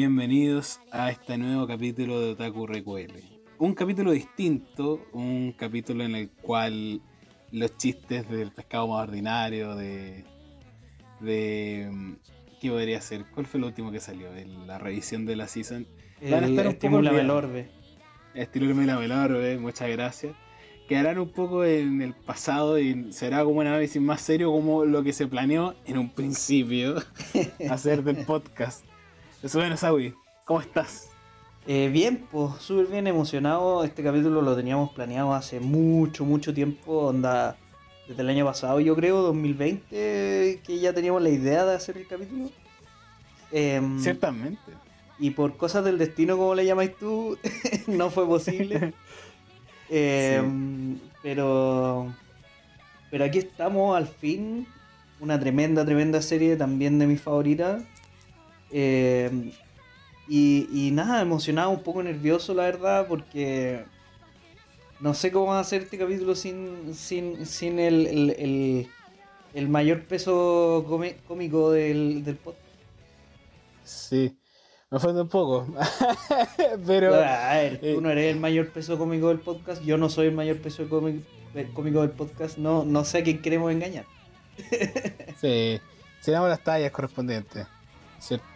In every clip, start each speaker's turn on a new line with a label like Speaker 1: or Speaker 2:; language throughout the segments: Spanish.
Speaker 1: Bienvenidos a este nuevo capítulo de Otaku Recuele. Un capítulo distinto, un capítulo en el cual los chistes del pescado más ordinario, de. de ¿Qué podría ser? ¿Cuál fue el último que salió? La revisión de la season.
Speaker 2: Van a estar un poco Melorbe.
Speaker 1: Estilo Melorbe, muchas gracias. Quedarán un poco en el pasado y será como un análisis más serio como lo que se planeó en un principio hacer del podcast. Bueno, Sawi, ¿cómo estás?
Speaker 2: Eh, bien, pues súper bien emocionado. Este capítulo lo teníamos planeado hace mucho, mucho tiempo. Onda, desde el año pasado, yo creo, 2020, que ya teníamos la idea de hacer el capítulo.
Speaker 1: Em, Ciertamente.
Speaker 2: Y por cosas del destino, como le llamáis tú, no fue posible. Em, pero, pero aquí estamos al fin. Una tremenda, tremenda serie también de mis favoritas. Eh, y, nada, emocionado, un poco nervioso, la verdad, porque no sé cómo va a ser este capítulo sin, sin, sin el, el, mayor peso cómico del, del podcast.
Speaker 1: Sí, me falta un poco. Pero.
Speaker 2: A ver, tú eh, no eres el mayor peso cómico del podcast, yo no soy el mayor peso cómico, cómico del podcast, no, no sé a quién queremos engañar.
Speaker 1: sí, damos las tallas correspondientes.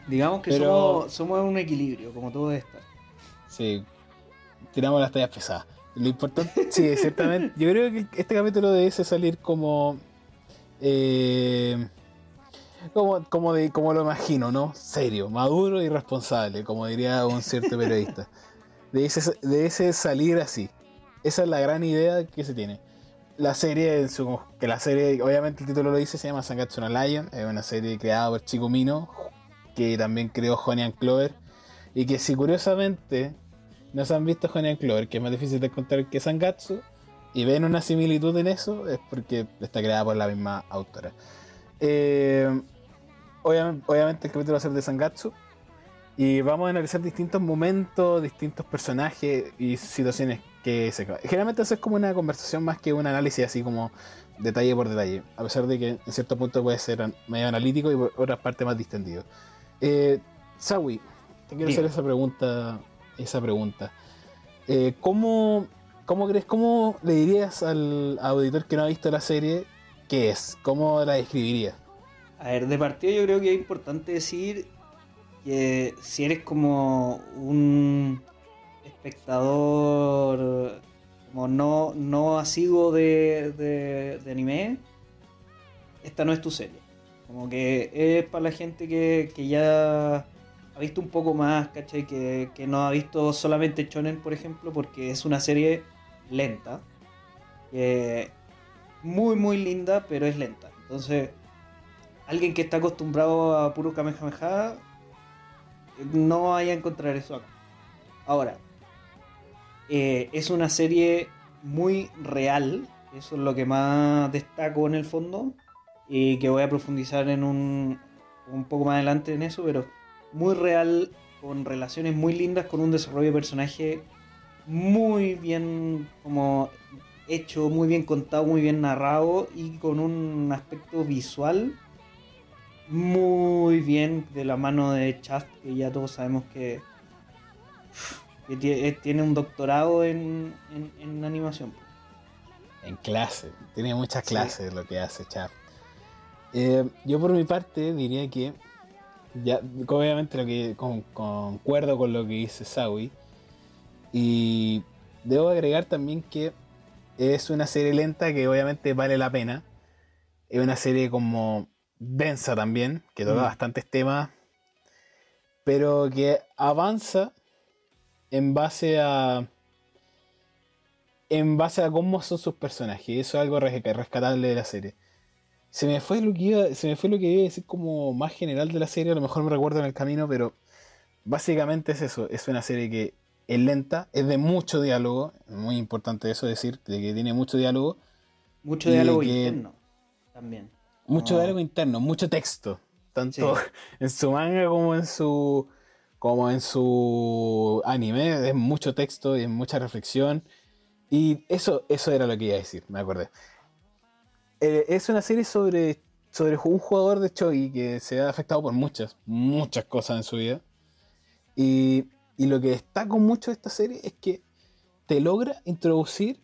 Speaker 2: Digamos que somos, somos un equilibrio, como todo esto.
Speaker 1: Sí, tiramos las tallas pesadas. Lo importante, sí, ciertamente. Yo creo que este capítulo debe salir como. Eh, como, como, de, como lo imagino, ¿no? Serio, maduro y responsable, como diría un cierto periodista. De ese, de ese salir así. Esa es la gran idea que se tiene. La serie, en su, que la serie, obviamente el título lo dice, se llama Sangatsu no Lion, es una serie creada por Chico Mino, que también creó Honey and Clover. Y que si curiosamente no se han visto Honey and Clover, que es más difícil de encontrar que Sangatsu, y ven una similitud en eso, es porque está creada por la misma autora. Eh, obviamente, el capítulo va a ser de Sangatsu. Y vamos a analizar distintos momentos, distintos personajes y situaciones que se Generalmente eso es como una conversación más que un análisis así como detalle por detalle. A pesar de que en cierto punto puede ser medio analítico y por otras partes más distendido. Eh, Sawi, te quiero hacer esa pregunta. Esa pregunta. Eh, ¿cómo, crees, cómo le dirías al auditor que no ha visto la serie qué es? ¿Cómo la describirías?
Speaker 2: A ver, de partido yo creo que es importante decir que si eres como un espectador como no, no asiduo de, de anime, esta no es tu serie. Como que es para la gente que, ya ha visto un poco más, ¿cachai? Que, no ha visto solamente Chonen, por ejemplo, porque es una serie lenta. muy, muy linda, pero es lenta. Entonces, alguien que está acostumbrado a puro Kamehameha no vaya a encontrar eso acá. Ahora, eh, es una serie muy real, eso es lo que más destaco en el fondo y que voy a profundizar en un, un poco más adelante en eso, pero muy real, con relaciones muy lindas, con un desarrollo de personaje muy bien como hecho, muy bien contado, muy bien narrado y con un aspecto visual muy bien de la mano de Chaft, que ya todos sabemos que, que tiene un doctorado en, en, animación.
Speaker 1: En clase, tiene muchas clases lo que hace Chaft. Eh, yo por mi parte diría que, ya, obviamente lo que concuerdo con lo que dice Sawi, y debo agregar también que es una serie lenta que obviamente vale la pena. Es una serie como densa también, que toca mm. bastantes temas, pero que avanza en base a en base a cómo son sus personajes. Eso es algo rescatable de la serie. Se me fue lo que iba, se me fue lo que iba a decir como más general de la serie, a lo mejor me recuerdo en el camino, pero básicamente es eso, es una serie que es lenta, es de mucho diálogo, muy importante eso decir, de que tiene mucho diálogo.
Speaker 2: Mucho diálogo interno también.
Speaker 1: Mucho diálogo interno, mucho texto, tanto en su manga como en su como en su anime, es mucho texto y mucha reflexión. Y eso, eso era lo que iba a decir, me acordé. Eh, es una serie sobre, sobre un jugador de Chogi que se ha afectado por muchas, muchas cosas en su vida. Y, y lo que destaco mucho de esta serie es que te logra introducir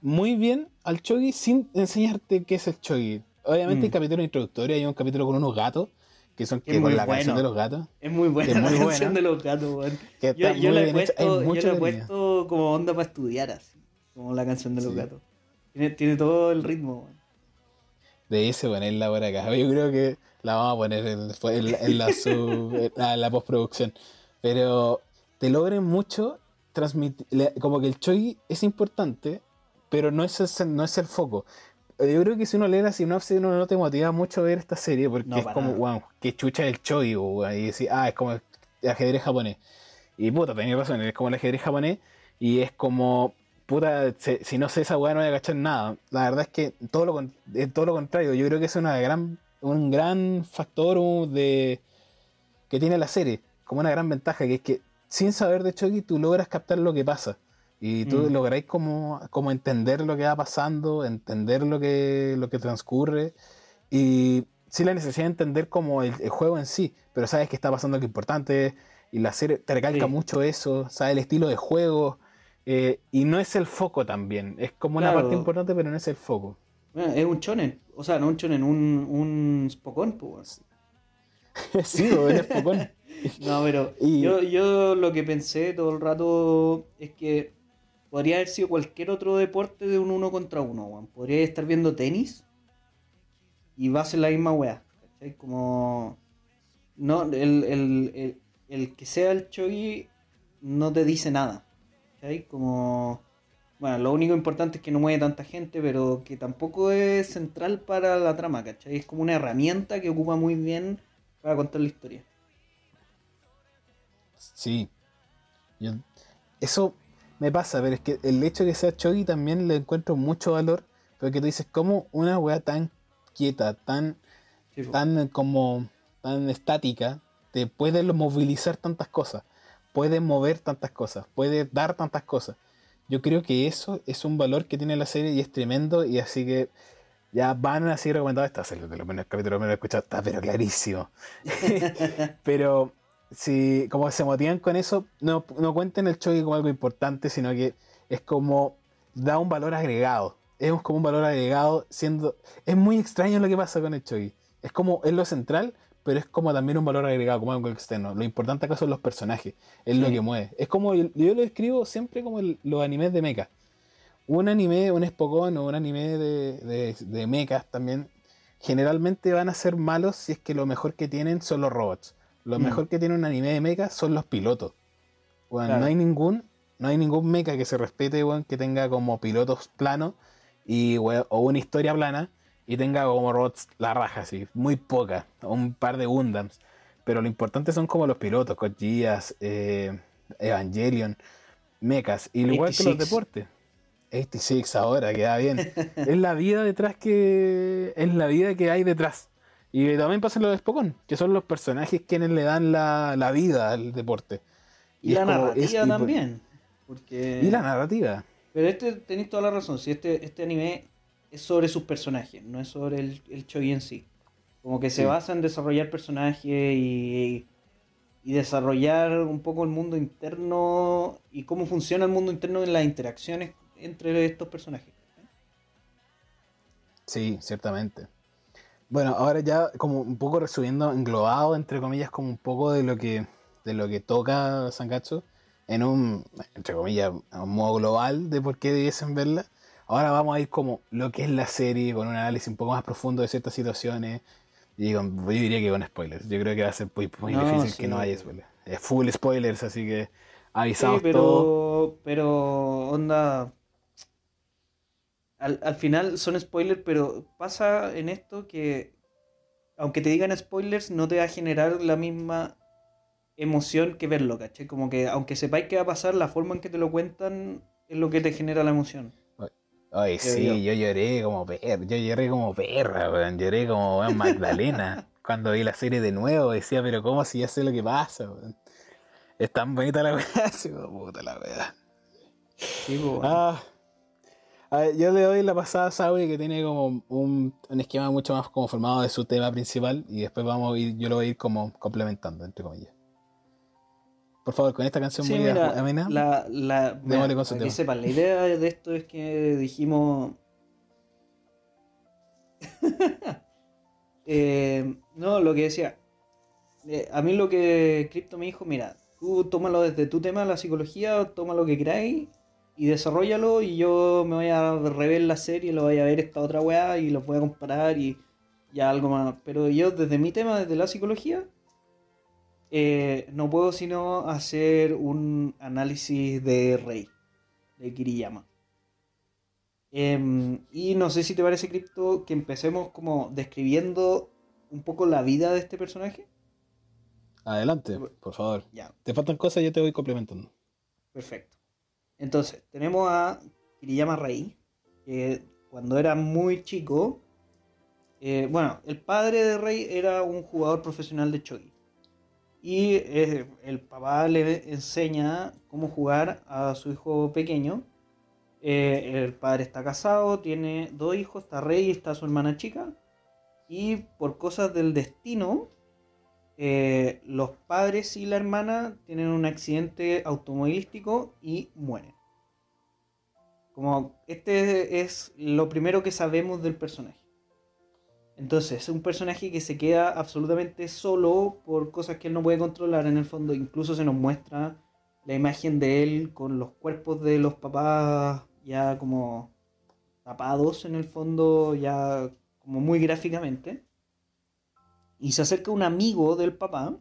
Speaker 1: muy bien al Chogi sin enseñarte qué es el Chogi. Obviamente
Speaker 2: Mm.
Speaker 1: hay capítulos introductorios, hay un capítulo con unos gatos, que son que con la canción
Speaker 2: bueno.
Speaker 1: de los gatos.
Speaker 2: Es muy buena
Speaker 1: Es muy
Speaker 2: la
Speaker 1: buena.
Speaker 2: canción de los gatos, weón.
Speaker 1: Que
Speaker 2: Yo, yo la he puesto, yo
Speaker 1: mucho
Speaker 2: la he
Speaker 1: cariño.
Speaker 2: puesto como onda para estudiar así, como la canción de los
Speaker 1: Sí.
Speaker 2: gatos. Tiene, tiene todo el ritmo, weón.
Speaker 1: De ese ponerla por acá. Yo creo que la vamos a poner en, la- en la, sub- en la- postproducción. Pero te logran mucho transmitir. Como que el Chogi es importante, pero no es, el, no es el foco. Yo creo que si uno lee la sinopsis, uno no te motiva mucho a ver esta serie, porque
Speaker 2: No,
Speaker 1: es como,
Speaker 2: nada.
Speaker 1: wow, qué chucha el Chogi, y decir, ah, es como el ajedrez japonés. Y puta, tenías razón, es como el ajedrez japonés, y es como, puta, se- si no sé esa weá no voy a cachar nada. La verdad es que todo lo, todo lo contrario, yo creo que es una gran, un gran factor de que tiene la serie, como una gran ventaja, que es que sin saber de Chucky tú logras captar lo que pasa. Y tú
Speaker 2: Mm.
Speaker 1: lográis como, como entender lo que va pasando, entender lo que, lo que transcurre. Y sin la necesidad de entender como el, el juego en sí, pero sabes que está pasando algo importante. Y la serie te recalca
Speaker 2: Sí.
Speaker 1: mucho eso, sabes el estilo de juego. Eh, y no es el foco también. Es como una parte importante, pero no es el foco.
Speaker 2: Bueno, es un chonen, o sea, no un chonen, un, un spokon, pues.
Speaker 1: sí, es.
Speaker 2: No, pero
Speaker 1: Y-
Speaker 2: yo, yo lo que pensé todo el rato es que podría haber sido cualquier otro deporte de un uno contra uno, weón. Podría estar viendo tenis y va a ser la misma weá. ¿cachai? Como. No, el, el, el, el que sea el chogi no te dice nada. ¿Cachai? Como. Bueno, lo único importante es que no mueve tanta gente, pero que tampoco es central para la trama, ¿cachai? Es como una herramienta que ocupa muy bien para contar la historia.
Speaker 1: Sí. Yo- eso me pasa, pero es que el hecho de que sea Chogi también le encuentro mucho valor. Porque tú dices, ¿cómo una weá tan quieta, tan,
Speaker 2: Sí,
Speaker 1: tan como tan estática, te puede movilizar tantas cosas? Puede mover tantas cosas, puede dar tantas cosas. Yo creo que eso es un valor que tiene la serie y es tremendo. Y así que ya van a seguir recomendando esta serie. De los primeros capítulos me lo he escuchado, está pero clarísimo. pero si como se motivan con eso, no, no cuenten el choque como algo importante, sino que es como da un valor agregado. Es como un valor agregado siendo... Es muy extraño lo que pasa con el choque. Es como, es lo central, pero es como también un valor agregado, como algo externo. Lo importante acá son los personajes, es lo que mueve. Es como, yo, yo lo describo siempre como el- los animes de mecha. Un anime, un Spokon o un anime de, de, de mechas también, generalmente van a ser malos si es que lo mejor que tienen son los robots. Lo
Speaker 2: Mm.
Speaker 1: mejor que tiene un anime de mecha son los pilotos.
Speaker 2: Claro.
Speaker 1: No hay ningún, no hay ningún mecha que se respete, weón, que tenga como pilotos planos y o una historia plana y tenga como robots la raja, así, muy poca, un par de Gundams. Pero lo importante son como los pilotos, Geass, eh, Evangelion, mechas, y igual que los
Speaker 2: 86.
Speaker 1: deportes. 86 ahora, queda bien. es la vida detrás que. Es la vida que hay detrás. Y también pasa lo de Spokon, que son los personajes quienes le dan la, la vida al deporte.
Speaker 2: Y, la
Speaker 1: como-
Speaker 2: narrativa
Speaker 1: es-
Speaker 2: también. Porque...
Speaker 1: Y la narrativa.
Speaker 2: Pero este tenéis toda la razón. Si este, este anime es sobre sus personajes, no es sobre el, el Chogi en sí. Como que se basa en desarrollar personajes y, y desarrollar un poco el mundo interno y cómo funciona el mundo interno en las interacciones entre estos personajes.
Speaker 1: Sí, ciertamente. Bueno, ahora ya como un poco resumiendo, englobado entre comillas, como un poco de lo que de lo que toca Sangatsu en un, entre comillas, un modo global de por qué debiesen verla. Ahora vamos a ir como lo que es la serie, con un análisis un poco más profundo de ciertas situaciones. Y con- yo diría que con spoilers. Yo creo que va a ser muy, muy
Speaker 2: No,
Speaker 1: difícil
Speaker 2: sí.
Speaker 1: que no haya spoilers. Es full spoilers, así que
Speaker 2: Sí,
Speaker 1: avisados
Speaker 2: pero,
Speaker 1: todo.
Speaker 2: pero onda. Al, al final son spoilers, pero pasa en esto que aunque te digan spoilers, no te va a generar la misma emoción que verlo, ¿cachai? Como que aunque sepáis qué va a pasar, la forma en que te lo cuentan es lo que te genera la emoción.
Speaker 1: Ay, sí,
Speaker 2: yo.
Speaker 1: yo lloré como perra, yo lloré como perra, weón, lloré como weón, Magdalena. Cuando vi la serie de nuevo decía, pero ¿cómo si ya sé lo que pasa, weón? Es tan bonita la weá, así como puta la weá.
Speaker 2: Sí, bueno.
Speaker 1: Ah, ver, yo le doy la pasada a Sauri que tiene como un, un esquema mucho más como formado de su tema principal y después vamos a ir, yo lo voy a ir como complementando, entre comillas. Por favor, con esta canción
Speaker 2: Sí,
Speaker 1: muy
Speaker 2: mira,
Speaker 1: amena.
Speaker 2: la, la, mira, para que
Speaker 1: tema.
Speaker 2: sepan, la idea de esto es que dijimos... Eh, no, lo que decía, eh, a mí lo que Crypto me dijo, mira, tú tómalo desde tu tema, la psicología, toma lo que queráis y desarrollalo y yo me voy a rever la serie, lo voy a ver esta otra weá y los voy a comparar y ya algo más. Pero yo desde mi tema, desde la psicología, eh, no puedo sino hacer un análisis de Rey, de Kiriyama. Em, y no sé si te parece, Crypto, que empecemos como describiendo un poco la vida de este personaje.
Speaker 1: Adelante, por favor.
Speaker 2: Ya,
Speaker 1: Te faltan cosas, yo te voy complementando.
Speaker 2: perfecto. Entonces, tenemos a Kiriyama Rei, que cuando era muy chico, eh, bueno, el padre de Rei era un jugador profesional de Chogi. Y eh, el papá le enseña cómo jugar a su hijo pequeño. Eh, el padre está casado, tiene dos hijos, está Rey y está su hermana chica. Y por cosas del destino, eh, los padres y la hermana tienen un accidente automovilístico y mueren. Como este es lo primero que sabemos del personaje. Entonces, es un personaje que se queda absolutamente solo por cosas que él no puede controlar en el fondo. Incluso se nos muestra la imagen de él con los cuerpos de los papás ya como tapados en el fondo, ya como muy gráficamente. Y se acerca un amigo del papá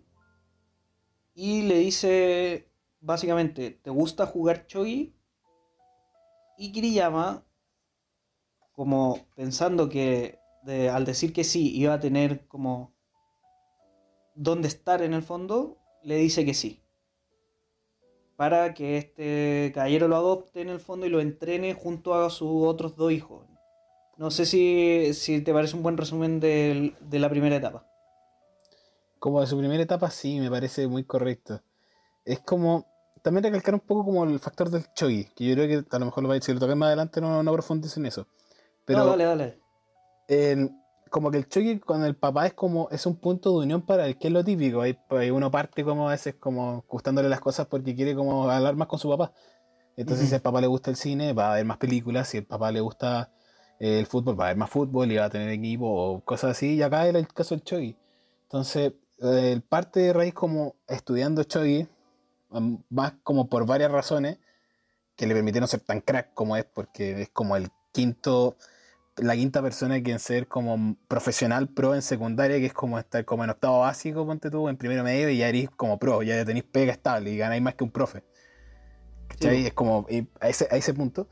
Speaker 2: y le dice básicamente, ¿te gusta jugar Chogi? Y Kiriyama, como pensando que de- al decir que sí iba a tener como dónde estar en el fondo, le dice que sí. Para que este caballero lo adopte en el fondo y lo entrene junto a sus otros dos hijos. No sé si, si te parece un buen resumen de la primera etapa.
Speaker 1: Como de su primera etapa, sí, me parece muy correcto. Es como. También recalcar un poco como el factor del chogi, que yo creo que a lo mejor lo vais- si lo toqué más adelante no, no profundizo en eso. Pero
Speaker 2: no, dale, dale.
Speaker 1: Como que el chogi con el papá es como es un punto de unión para el que es lo típico. Hay, hay uno parte como a veces como gustándole las cosas porque quiere como hablar más con su papá. Entonces si al papá le gusta el cine, va a ver más películas. Si al papá le gusta eh, el fútbol, va a ver más fútbol y va a tener equipo o cosas así. Y acá era el caso del chogi. Entonces, eh, el parte de raíz como estudiando chogi, más como por varias razones, que le permitieron ser tan crack como es, porque es como el quinto, la quinta persona que en ser como profesional pro en secundaria, que es como estar como en octavo básico, ponte tú, en primero medio, y ya eres como pro, ya tenéis pega estable y ganáis más que un profe. ¿Cachai?
Speaker 2: Sí.
Speaker 1: Es como, a ese, a ese punto,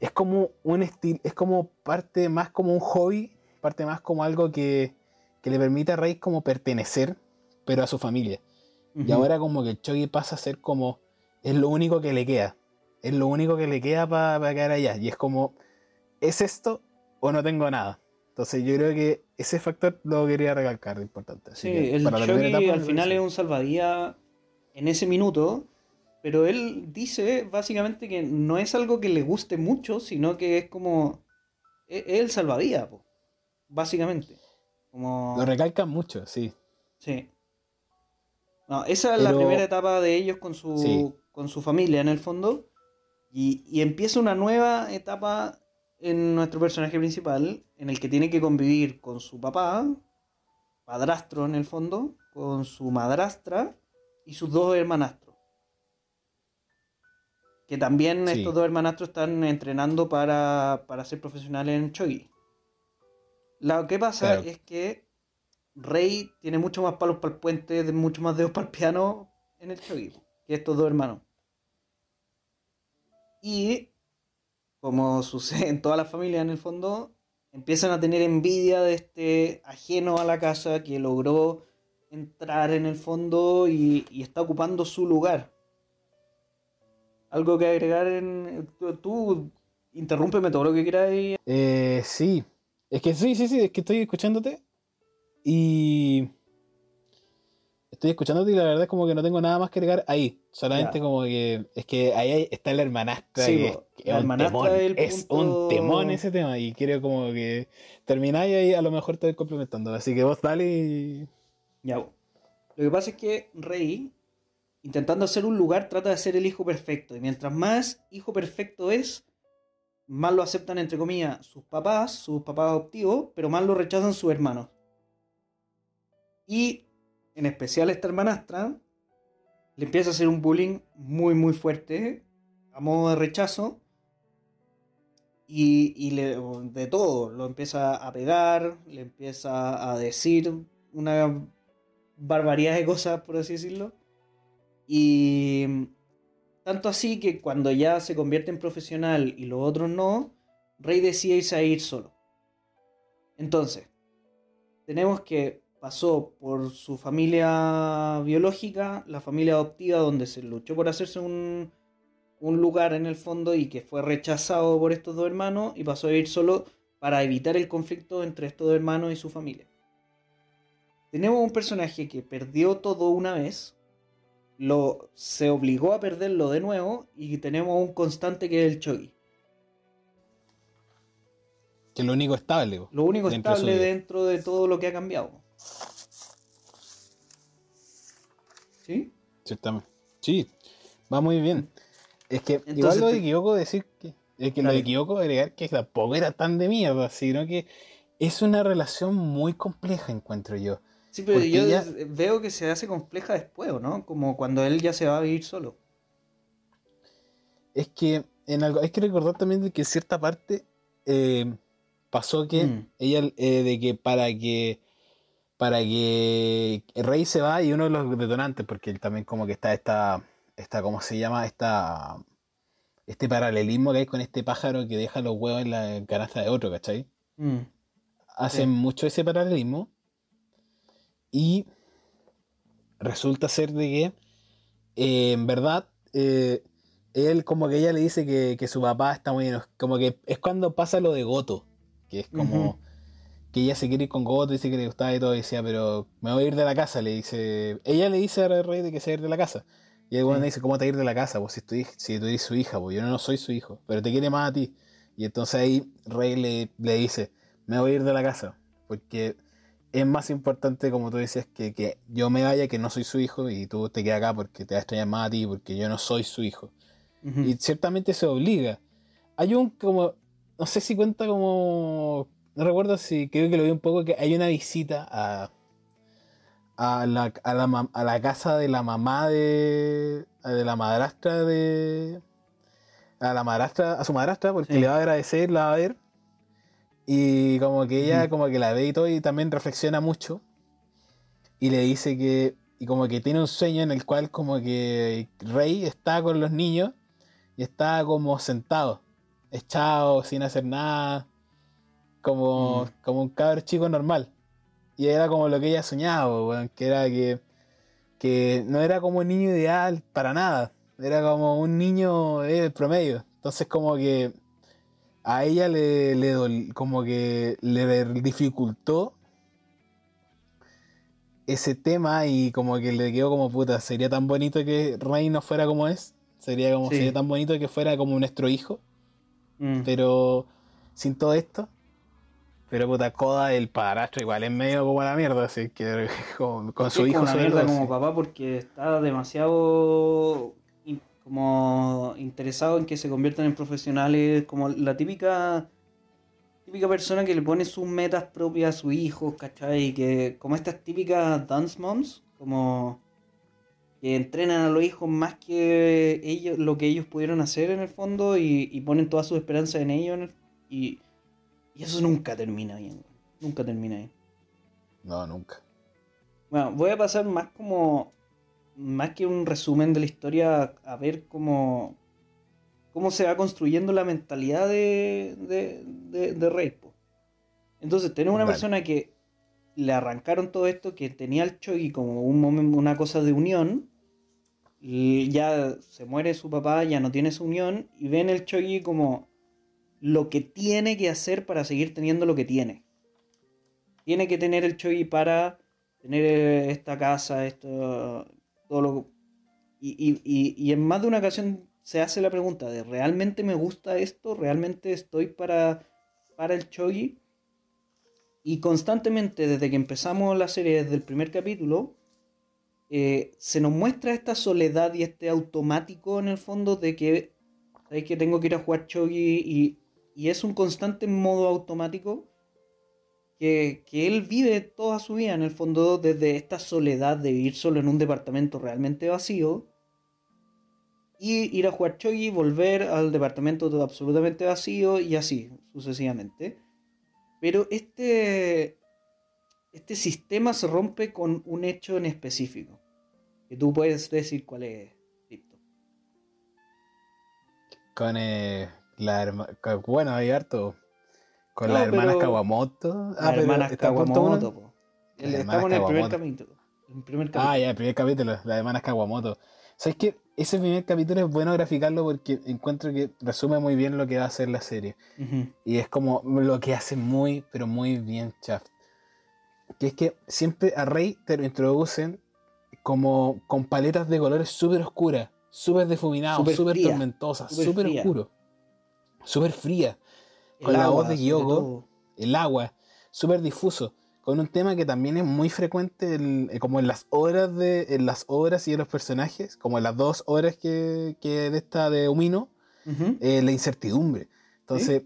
Speaker 1: es como un estilo, es como parte más como un hobby, parte más como algo que, que le permite a Rey como pertenecer, pero a su familia. Y ahora como que el Chogi pasa a ser como, es lo único que le queda. Es lo único que le queda para quedar allá. Y es como, ¿es esto o no tengo nada? Entonces yo creo que ese factor lo quería recalcar, importante. Así
Speaker 2: Sí,
Speaker 1: que
Speaker 2: el Shogi al final es un salvadía en ese minuto, pero él dice básicamente que no es algo que le guste mucho, sino que es como es es el salvadía, po, básicamente. Como
Speaker 1: Lo recalcan mucho, sí.
Speaker 2: sí. No, esa es la primera etapa de ellos con su
Speaker 1: Sí.
Speaker 2: con su familia en el fondo y, y empieza una nueva etapa en nuestro personaje principal en el que tiene que convivir con su papá, padrastro en el fondo, con su madrastra y sus dos hermanastros. Que también
Speaker 1: Sí.
Speaker 2: estos dos hermanastros están entrenando para, para ser profesionales en Chogi. Lo que pasa
Speaker 1: Claro.
Speaker 2: es que Rey tiene mucho más palos para el puente, mucho más dedos para el piano en el Chogi que estos dos hermanos. Y como sucede en todas las familias en el fondo, empiezan a tener envidia de este ajeno a la casa que logró entrar en el fondo y, está ocupando su lugar. Algo que agregar en... Tú, tú todo lo que quieras.
Speaker 1: Eh, sí, es que sí, sí, sí, es que estoy escuchándote y estoy escuchándote y la verdad es como que no tengo nada más que agregar ahí. Solamente
Speaker 2: Ya.
Speaker 1: como que es que ahí está la hermanastra.
Speaker 2: Sí,
Speaker 1: que, que es un
Speaker 2: hermanastra
Speaker 1: temón,
Speaker 2: es el punto-
Speaker 1: un temón ese tema y quiero como que termináis ahí a lo mejor te voy complementando. Así que vos dale y...
Speaker 2: Ya. Lo que pasa es que Rey intentando hacer un lugar, trata de ser el hijo perfecto. Y mientras más hijo perfecto es, más lo aceptan, entre comillas, sus papás, sus papás adoptivos, pero más lo rechazan sus hermanos. Y en especial esta hermanastra le empieza a hacer un bullying muy, muy fuerte, a modo de rechazo. Y, le, de todo, lo empieza a pegar, le empieza a decir una barbaridad de cosas, por así decirlo. Y tanto así que cuando ya se convierte en profesional y los otros no, Rey decide irse a ir solo. Entonces, tenemos que pasó por su familia biológica, la familia adoptiva, donde se luchó por hacerse un, un lugar en el fondo y que fue rechazado por estos dos hermanos y pasó a ir solo para evitar el conflicto entre estos dos hermanos y su familia. Tenemos un personaje que perdió todo una vez, lo, se obligó a perderlo de nuevo y tenemos un constante que es el Chogi.
Speaker 1: Que es lo único estable.
Speaker 2: Lo único estable dentro de todo lo que ha cambiado. ¿Sí?
Speaker 1: Ciertamente. Sí, va muy bien. Es que igual lo de Kyoko decir que. Es que lo de Kyoko agregar que tampoco era tan de mierda, sino que es una relación muy compleja, encuentro yo.
Speaker 2: Sí, pero yo veo que se hace compleja después, ¿no? Como cuando él ya se va a vivir solo.
Speaker 1: Es que en algo, hay que recordar también que en cierta parte eh, pasó que mm. ella, eh, de que para que para que rey se va y uno de los detonantes, porque él también como que está esta, esta ¿cómo se llama? Esta, este paralelismo que hay con este pájaro que deja los huevos en la canasta de otro, ¿cachai? Mm. Hacen mucho ese paralelismo y resulta ser de que, eh, en verdad, eh, él como que ella le dice que, su papá está muy... Como que es cuando pasa lo de Goto, que es como... Que ella se quiere ir con Goto, dice que le gustaba y todo, y decía, pero me voy a ir de la casa, le dice... Ella le dice al rey de que se va a ir de la casa. Y el bueno le dice, ¿cómo te vas a ir de la casa? Pues si tú, si tú eres su hija, pues yo no soy su hijo, pero te quiere más a ti. Y entonces ahí Rey le, le dice, me voy a ir de la casa, porque es más importante, como tú decías, que, yo me vaya, que no soy su hijo, y tú te quedas acá porque te vas a extrañar más a ti, porque yo no soy su hijo. Y ciertamente se obliga. Hay un como, no sé si cuenta como, no recuerdo si creo que lo vi un poco, que hay una visita a, a, la, a, la, a la casa de la mamá de, de la madrastra de... A la madrastra, a su madrastra, porque le va a agradecer, la va a ver. Y como que ella como que la ve y todo y también reflexiona mucho. Y le dice que, y como que tiene un sueño en el cual como que Rey está con los niños y está como sentado, echado, sin hacer nada, como, como un cabrón chico normal. Y era como lo que ella soñaba, que era que, que no era como un niño ideal para nada, era como un niño eh, promedio. Entonces como que a ella le, le como que le dificultó ese tema y como que le quedó como puta, sería tan bonito que Rey no fuera como es, sería como sería tan bonito que fuera como nuestro hijo, mm. pero sin todo esto, pero puta Coda el padrastro igual es medio como la mierda, así que con, su hijo
Speaker 2: como mierda como papá porque está demasiado como interesado en que se conviertan en profesionales, como la típica típica persona que le pone sus metas propias a su hijo, ¿cachai? Y que como estas típicas dance moms, como que entrenan a los hijos más que ellos, lo que ellos pudieron hacer en el fondo y, ponen toda su esperanza en ellos y, y, eso nunca termina bien, nunca termina bien.
Speaker 1: No, nunca.
Speaker 2: Bueno, voy a pasar más como más que un resumen de la historia, a ver cómo, cómo se va construyendo la mentalidad de, de, de, Rey. Entonces, tenemos una persona que le arrancaron todo esto, que tenía el Chogi como un momento, una cosa de unión, ya se muere su papá, ya no tiene su unión, y ven el Chogi como lo que tiene que hacer para seguir teniendo lo que tiene. Tiene que tener el Chogi para tener esta casa, esto, todo y, en más de una ocasión se hace la pregunta de ¿realmente me gusta esto? ¿Realmente estoy para, para el Chogi? Y constantemente, desde que empezamos la serie, desde el primer capítulo, eh, se nos muestra esta soledad y este automático en el fondo de que, ¿sabes que tengo que ir a jugar Chogi y, y es un constante modo automático que, que, él vive toda su vida en el fondo desde esta soledad de vivir solo en un departamento realmente vacío y ir a jugar Chogi, volver al departamento todo absolutamente vacío y así sucesivamente. Pero este, este sistema se rompe con un hecho en específico. Que tú puedes decir cuál es,
Speaker 1: Con eh, la hermana. Bueno, hay harto. Con las hermanas Kawamoto.
Speaker 2: Ah, las hermanas Kawamoto. Estamos en el primer capítulo. El primer capítulo.
Speaker 1: Ah, ya, el primer capítulo. Las hermanas Kawamoto. ¿Sabes qué? Ese primer capítulo es bueno graficarlo porque encuentro que resume muy bien lo que va a ser la serie. Y es como lo que hace muy, pero muy bien Shaft. Que es que siempre a Rey te lo introducen como con paletas de colores súper oscuras, súper difuminadas, súper tormentosas, súper oscuro, súper fría. Con la voz de Kyoko, el agua, súper difuso con un tema que también es muy frecuente eh, como en las obras de en las obras y en los personajes como en las dos obras que, que de esta de Umino eh, la incertidumbre. Entonces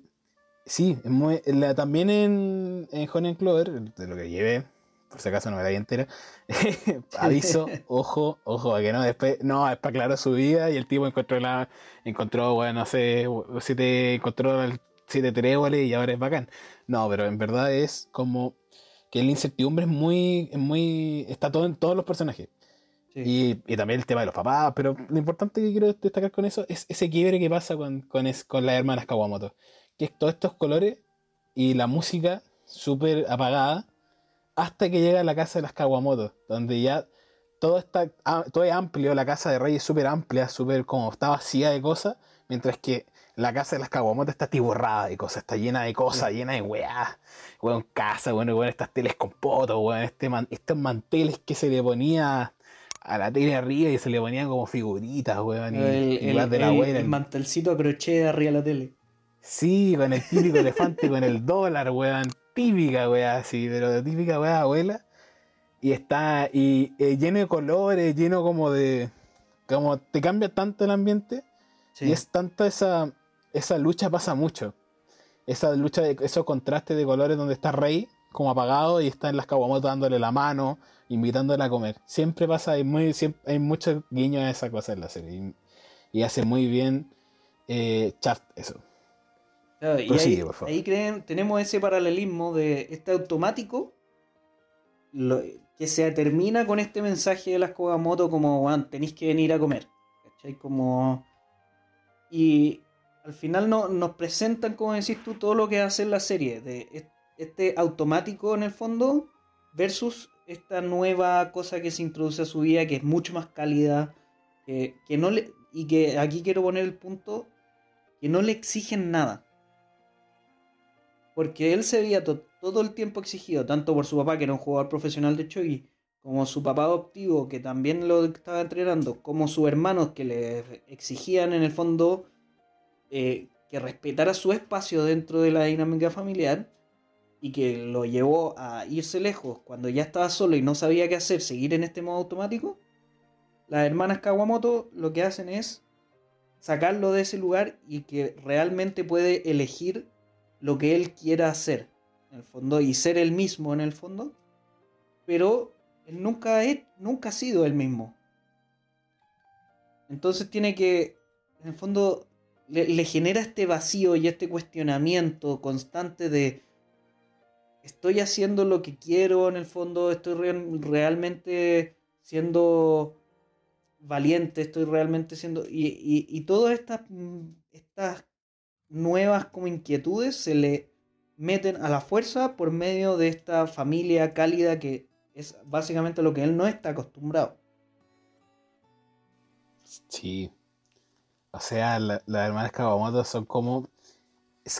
Speaker 1: sí, es muy, también en, en Honey Clover de lo que llevé por si acaso no me la vi entera aviso ojo ojo a que no después no es para claro su vida y el tipo encontró la encontró bueno no sé si te encontró el siete tréboles y ahora es bacán no pero en verdad es como que la incertidumbre es muy, muy, está todo en todos los personajes. Y, también el tema de los papás, pero lo importante que quiero destacar con eso es ese quiebre que pasa con, con, con las hermanas Kawamoto. Que es todos estos colores y la música súper apagada hasta que llega a la casa de las Kawamoto, donde ya todo está ah, todo es amplio, la casa de Rey es súper amplia, súper como está vacía de cosas, mientras que la casa de las Kawamoto está tiborrada de cosas, está llena de cosas, llena de weá, weón, casa, bueno, weón, estas teles con poto, weón, este estos manteles que se le ponía a la tele arriba y se le ponían como figuritas, weón,
Speaker 2: y, el, de la el, el mantelcito a crochet arriba de la tele.
Speaker 1: Sí, con el típico elefante con el dólar, weón, típica weá, así, pero típica weá, abuela. Y está, y eh, lleno de colores, lleno como de, como te cambia tanto el ambiente. Y es tanta esa, esa lucha pasa mucho. Esa lucha, de, esos contrastes de colores donde está Rey como apagado y está en las Kawamoto dándole la mano, invitándola a comer. Siempre pasa, hay, muy, siempre, hay mucho guiño a esa cosa en la serie. Y, hace muy bien eh, eso.
Speaker 2: Y ahí, creen, tenemos ese paralelismo de este automático que se termina con este mensaje de las Kawamoto como, tenéis que venir a comer. ¿Cachai? Como... Y al final no, nos presentan, como decís tú, todo lo que hace la serie, de este automático en el fondo, versus esta nueva cosa que se introduce a su vida, que es mucho más cálida, que, no le, y que aquí quiero poner el punto, que no le exigen nada. Porque él se veía todo el tiempo exigido, tanto por su papá, que era un jugador profesional de Chogi, como su papá adoptivo, que también lo estaba entrenando, como sus hermanos, que le exigían en el fondo eh, que respetara su espacio dentro de la dinámica familiar y que lo llevó a irse lejos. Cuando ya estaba solo y no sabía qué hacer, seguir en este modo automático, las hermanas Kawamoto lo que hacen es sacarlo de ese lugar y que realmente puede elegir lo que él quiera hacer, en el fondo, y ser el mismo en el fondo, pero él nunca, nunca ha sido el mismo. Entonces tiene que, en el fondo, le, genera este vacío y este cuestionamiento constante de estoy haciendo lo que quiero en el fondo, estoy realmente siendo valiente, estoy realmente siendo... Y, y, todas estas, estas nuevas como inquietudes se le meten a la fuerza por medio de esta familia cálida que es básicamente lo que él no está acostumbrado.
Speaker 1: Sí, o sea, las hermanas Kawamoto son como.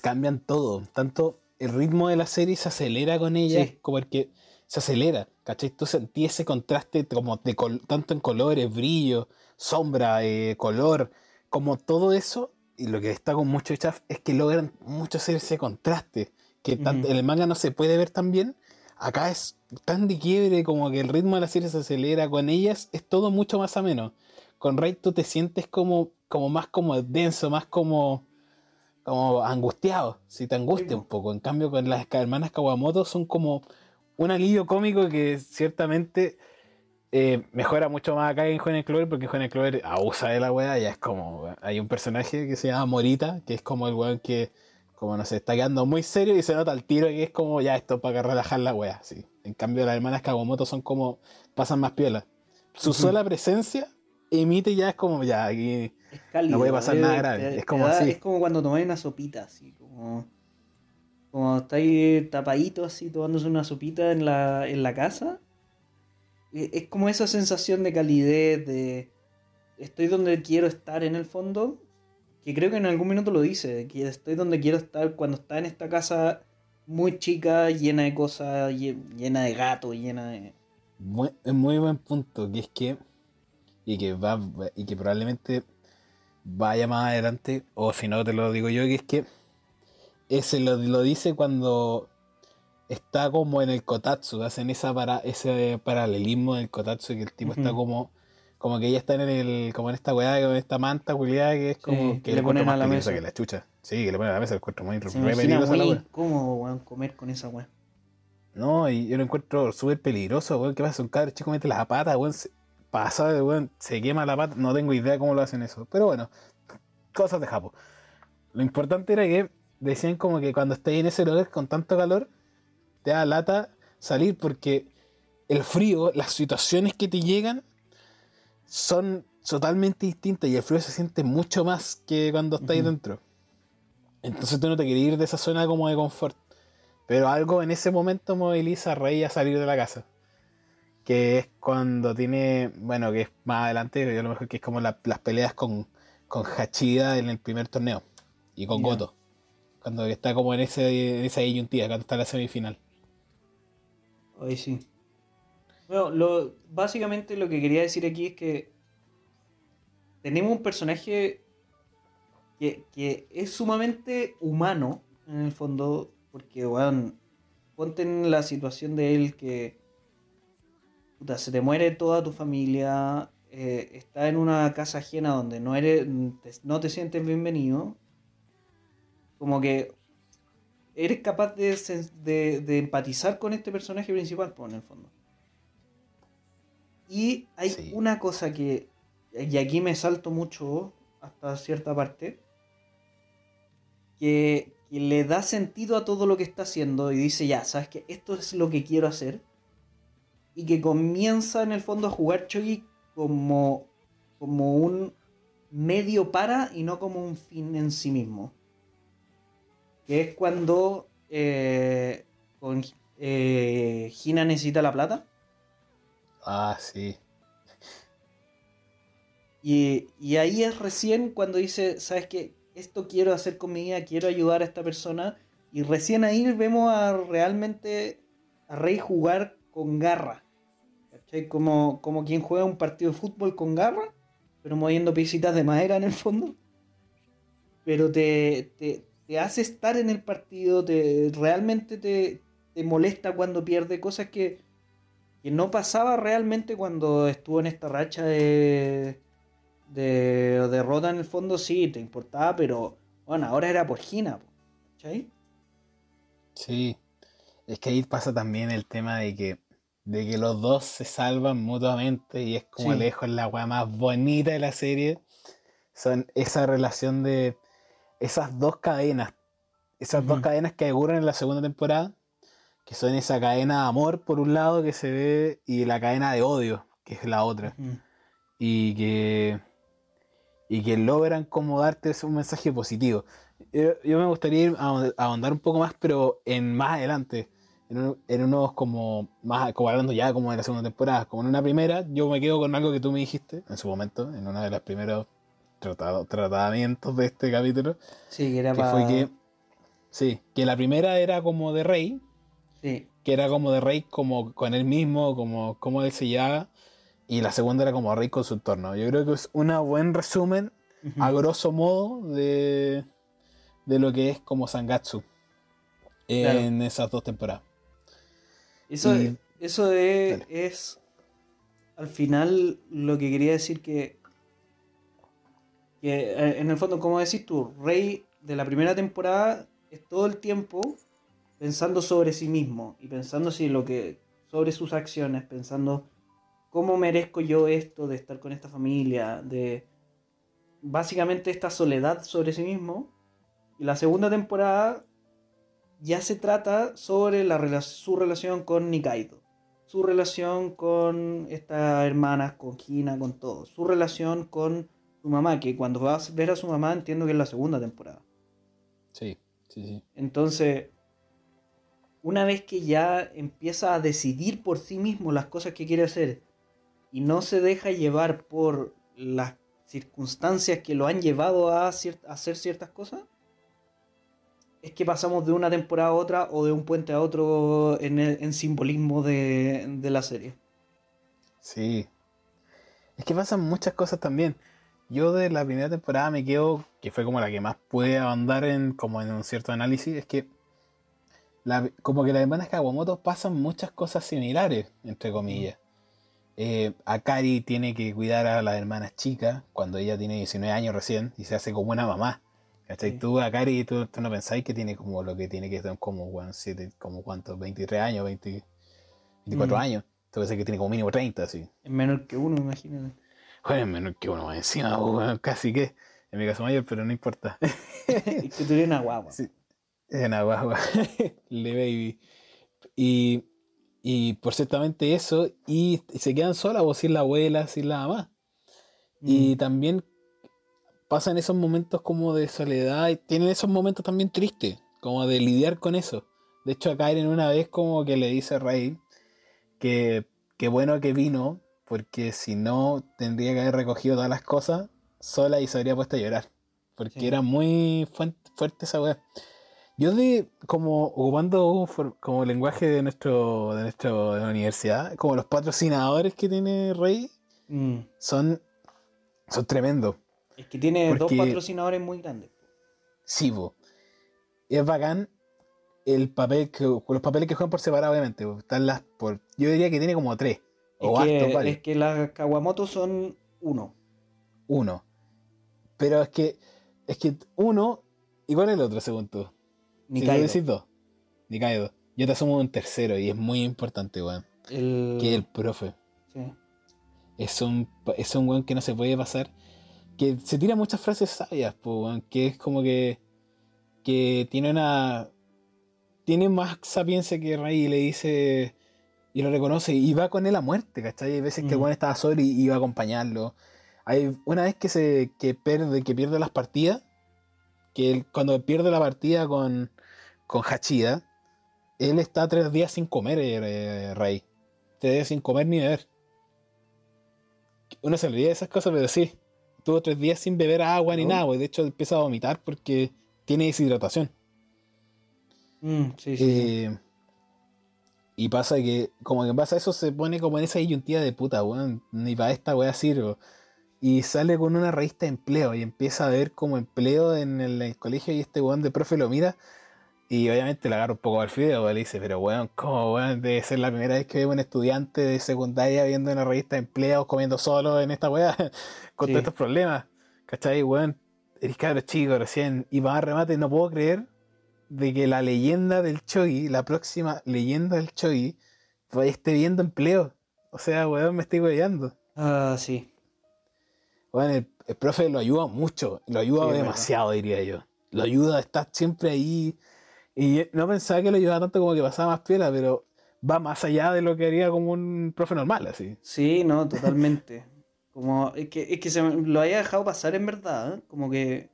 Speaker 1: cambian todo. Tanto el ritmo de la serie se acelera con ella, como como que se acelera. ¿Cachai? Tú sentí ese contraste como de tanto en colores, brillo, sombra, eh, color, como todo eso. Y lo que destaco mucho de Chaff es que logran mucho hacer ese contraste. Que en el manga no se puede ver tan bien. Acá es tan de quiebre, como que el ritmo de la serie se acelera. Con ellas es todo mucho más ameno. Con Rey tú te sientes como, como más como denso, más como, como angustiado, si te angustia un poco. En cambio, con las hermanas Kawamoto son como un alivio cómico que ciertamente eh, mejora mucho más acá en Johnny Clover porque Johnny Clover abusa de la weá. Ya es como. Hay un personaje que se llama Morita, que es como el weón que, como no sé, está quedando muy serio y se nota el tiro que es como ya esto para relajar la weá. Sí. En cambio, las hermanas Kawamoto son como. pasan más piola. Su sola presencia emite ya es como ya aquí. no puede pasar nada grave. es como así.
Speaker 2: Es como cuando tomáis una sopita, así como. Como estáis tapaditos así tomándose una sopita en la, en la casa eh, es como esa sensación de calidez, de estoy donde quiero estar en el fondo, que creo que en algún minuto lo dice, que estoy donde quiero estar cuando está en esta casa muy chica, llena de cosas, llena de gatos, llena de...
Speaker 1: Muy, muy buen punto, que es que, y que, va, y que probablemente vaya más adelante, o si no te lo digo yo, que es que ese lo, lo dice cuando está como en el kotatsu, hacen esa para, ese paralelismo del kotatsu, que el tipo está como como que ella está en el como en esta weá, en esta manta culiada que es como que,
Speaker 2: le ponen a la mesa
Speaker 1: que la chucha. Sí, que le ponen a la mesa, el encuentro muy
Speaker 2: peligroso la. ¿Cómo weón comer con esa weá?
Speaker 1: No, y yo lo encuentro súper peligroso, weón. ¿Qué pasa? Un cabrón chico mete las patas, weón. Se, pasa, weón, se quema la pata. No tengo idea cómo lo hacen eso. Pero bueno, cosas de Japo. Lo importante era que decían como que cuando estáis en ese lugar con tanto calor, te da lata salir porque el frío, las situaciones que te llegan son totalmente distintas y el frío se siente mucho más que cuando estás dentro. Entonces tú no te quieres ir de esa zona como de confort. Pero algo en ese momento moviliza a Rey a salir de la casa. Que es cuando tiene, bueno, que es más adelante, a lo mejor que es como las peleas con, con Hachida en el primer torneo. Y con Goto. Cuando está como en, ese, en esa disyuntiva, cuando está en la semifinal.
Speaker 2: Ahí sí. Bueno, lo, básicamente lo que quería decir aquí es que tenemos un personaje que, es sumamente humano, en el fondo, porque, bueno, ponte en la situación de él que se te muere toda tu familia, eh, está en una casa ajena donde no, eres, no te sientes bienvenido, como que eres capaz de, empatizar con este personaje principal, pues, en el fondo. Y hay una cosa que, y aquí me salto mucho hasta cierta parte, que, le da sentido a todo lo que está haciendo y dice, ya, sabes que esto es lo que quiero hacer. Y que comienza en el fondo a jugar Chogi como, como un medio para y no como un fin en sí mismo que es cuando eh, con, eh, Gina necesita la plata.
Speaker 1: Ah, sí.
Speaker 2: Y, ahí es recién cuando dice, ¿sabes qué? Esto quiero hacer con mi vida, quiero ayudar a esta persona. Y recién ahí vemos a realmente a Rey jugar con garra. ¿Cachai? Como, como quien juega un partido de fútbol con garra, pero moviendo pisitas de madera en el fondo. Pero te, te hace estar en el partido, te, realmente te, molesta cuando pierde, cosas que, no pasaba realmente cuando estuvo en esta racha de, de derrota en el fondo, sí, te importaba, pero bueno, ahora era por Gina, ¿cachai?
Speaker 1: Sí, es que ahí pasa también el tema de que, de que los dos se salvan mutuamente y es como lejos la weá más bonita de la serie. Son esa relación de esas dos cadenas, esas dos cadenas que ocurren en la segunda temporada, que son esa cadena de amor por un lado que se ve y la cadena de odio, que es la otra. Y que y que logran como darte un mensaje positivo. Yo, me gustaría ir a, ahondar un poco más, pero en más adelante, en, unos como más, como hablando ya como de la segunda temporada, como en una primera, yo me quedo con algo que tú me dijiste en su momento, en uno de los primeros tratamientos de este capítulo.
Speaker 2: Sí, que era
Speaker 1: fue que, sí, que la primera era como de Rey.
Speaker 2: Sí.
Speaker 1: Que era como de Rey como con él mismo, como, como él se llama. Y la segunda era como Rey con su entorno. Yo creo que es un buen resumen, a grosso modo, de, de lo que es como Sangatsu en esas dos temporadas.
Speaker 2: Eso, eso es,
Speaker 1: Dale.
Speaker 2: es al final lo que quería decir que, que eh, en el fondo, como decís tú, Rey de la primera temporada es todo el tiempo pensando sobre sí mismo y pensando si lo que sobre sus acciones, pensando cómo merezco yo esto de estar con esta familia, de básicamente esta soledad sobre sí mismo. Y la segunda temporada ya se trata sobre la su relación con Nikaido, su relación con estas hermanas, con Hina, con todo, su relación con su mamá, que cuando vas a ver a su mamá entiendo que es la segunda temporada.
Speaker 1: Sí, sí, sí.
Speaker 2: Entonces, una vez que ya empieza a decidir por sí mismo las cosas que quiere hacer y no se deja llevar por las circunstancias que lo han llevado a, cier- a hacer ciertas cosas, es que pasamos de una temporada a otra o de un puente a otro en, el- en simbolismo de, de la serie.
Speaker 1: Sí. Es que pasan muchas cosas también. Yo de la primera temporada me quedo, que fue como la que más pude ahondar en, como en un cierto análisis, es que la- como que las hermanas Kawamoto pasan muchas cosas similares, entre comillas. Eh, Akari tiene que cuidar a las hermanas chicas cuando ella tiene 19 años recién y se hace como una mamá. ¿Cachai?
Speaker 2: Sí.
Speaker 1: Tú, Akari, tú, tú no pensáis que tiene como lo que tiene que ser como, weón, siete, como cuántos, 23 años, 20, 24
Speaker 2: Mm.
Speaker 1: años. Tú pensás que tiene como mínimo 30, así.
Speaker 2: Es menor que uno, imagínate.
Speaker 1: Joder, menor que uno más encima, weón, casi que. En mi caso mayor, pero no importa.
Speaker 2: Que tú eres una guagua.
Speaker 1: Sí. Una guagua. Le baby. Y, y por ciertamente eso, y, y se quedan solas, o sin la abuela, sin la mamá. Y
Speaker 2: Mm.
Speaker 1: también pasan esos momentos como de soledad, y tienen esos momentos también tristes, como de lidiar con eso. De hecho, acá en una vez como que le dice a Rey que, que bueno que vino, porque si no tendría que haber recogido todas las cosas sola y se habría puesto a llorar. Porque
Speaker 2: Sí.
Speaker 1: era muy fuerte esa weá. Yo de, como ocupando como lenguaje de nuestro, de nuestra universidad, como los patrocinadores que tiene Rey,
Speaker 2: Mm.
Speaker 1: son, son tremendos.
Speaker 2: Es que tiene dos
Speaker 1: Porque-
Speaker 2: patrocinadores muy grandes.
Speaker 1: Sí, po. Es bacán el papel que, los papeles que juegan por separado, obviamente. Están las por, yo diría que tiene como tres. O
Speaker 2: es,
Speaker 1: hartos,
Speaker 2: que,
Speaker 1: varios.
Speaker 2: es que las Kawamoto son uno.
Speaker 1: Uno. Pero es que, es que uno, ¿y cuál es el otro según tú? Si
Speaker 2: Nikaido.
Speaker 1: decís dos. Nikaido. Yo te asumo un tercero y es muy importante, weón.
Speaker 2: El...
Speaker 1: Que es el profe.
Speaker 2: sí.
Speaker 1: Es un, es un weón que no se puede pasar. Que se tira muchas frases sabias, po, weón. Que es como que. Que tiene una. Tiene más sapiencia que Rey y le dice. Y lo reconoce. Y va con él a muerte, ¿cachai? Hay veces que
Speaker 2: Mm.
Speaker 1: weón estaba solo y iba a acompañarlo. Hay una vez que se. que pierde, que pierde las partidas. Que él, cuando pierde la partida con. con Hachida. Él está tres días sin comer, eh, Rey. Tres días sin comer ni beber uno se olvida de esas cosas, pero sí. Tuvo tres días sin beber agua ni nada, güey. De hecho, empieza a vomitar porque tiene deshidratación.
Speaker 2: Mm, sí, sí, sí.
Speaker 1: Y pasa que, como que pasa eso, se pone como en esa disyuntiva de puta, weón. Ni para esta weá sirvo. Y sale con una revista de empleo y empieza a ver como empleo en el, el colegio. Y este weón de profe lo mira. Y obviamente le agarra un poco al fideo, weón, le dice, pero weón, ¿cómo weón? Debe ser la primera vez que veo un estudiante de secundaria viendo una revista de empleos comiendo solo en esta weá, con
Speaker 2: Sí.
Speaker 1: todos estos problemas. ¿Cachai, weón? Eres cabro chico recién. Y para más remate, no puedo creer de que la leyenda del Chogi, la próxima leyenda del Chogi, vaya esté viendo empleo. O sea, weón, me estoy weyando.
Speaker 2: Ah, sí.
Speaker 1: Weón, el, el profe lo ayuda mucho, lo ayuda
Speaker 2: Sí,
Speaker 1: demasiado, diría yo. Lo ayuda, está siempre ahí. Y no pensaba que lo ayudaba tanto como que pasaba más piola, pero va más allá de lo que haría como un profe normal, así.
Speaker 2: Sí, no, totalmente. Como, es que, es que se lo haya dejado pasar en verdad, ¿eh? como que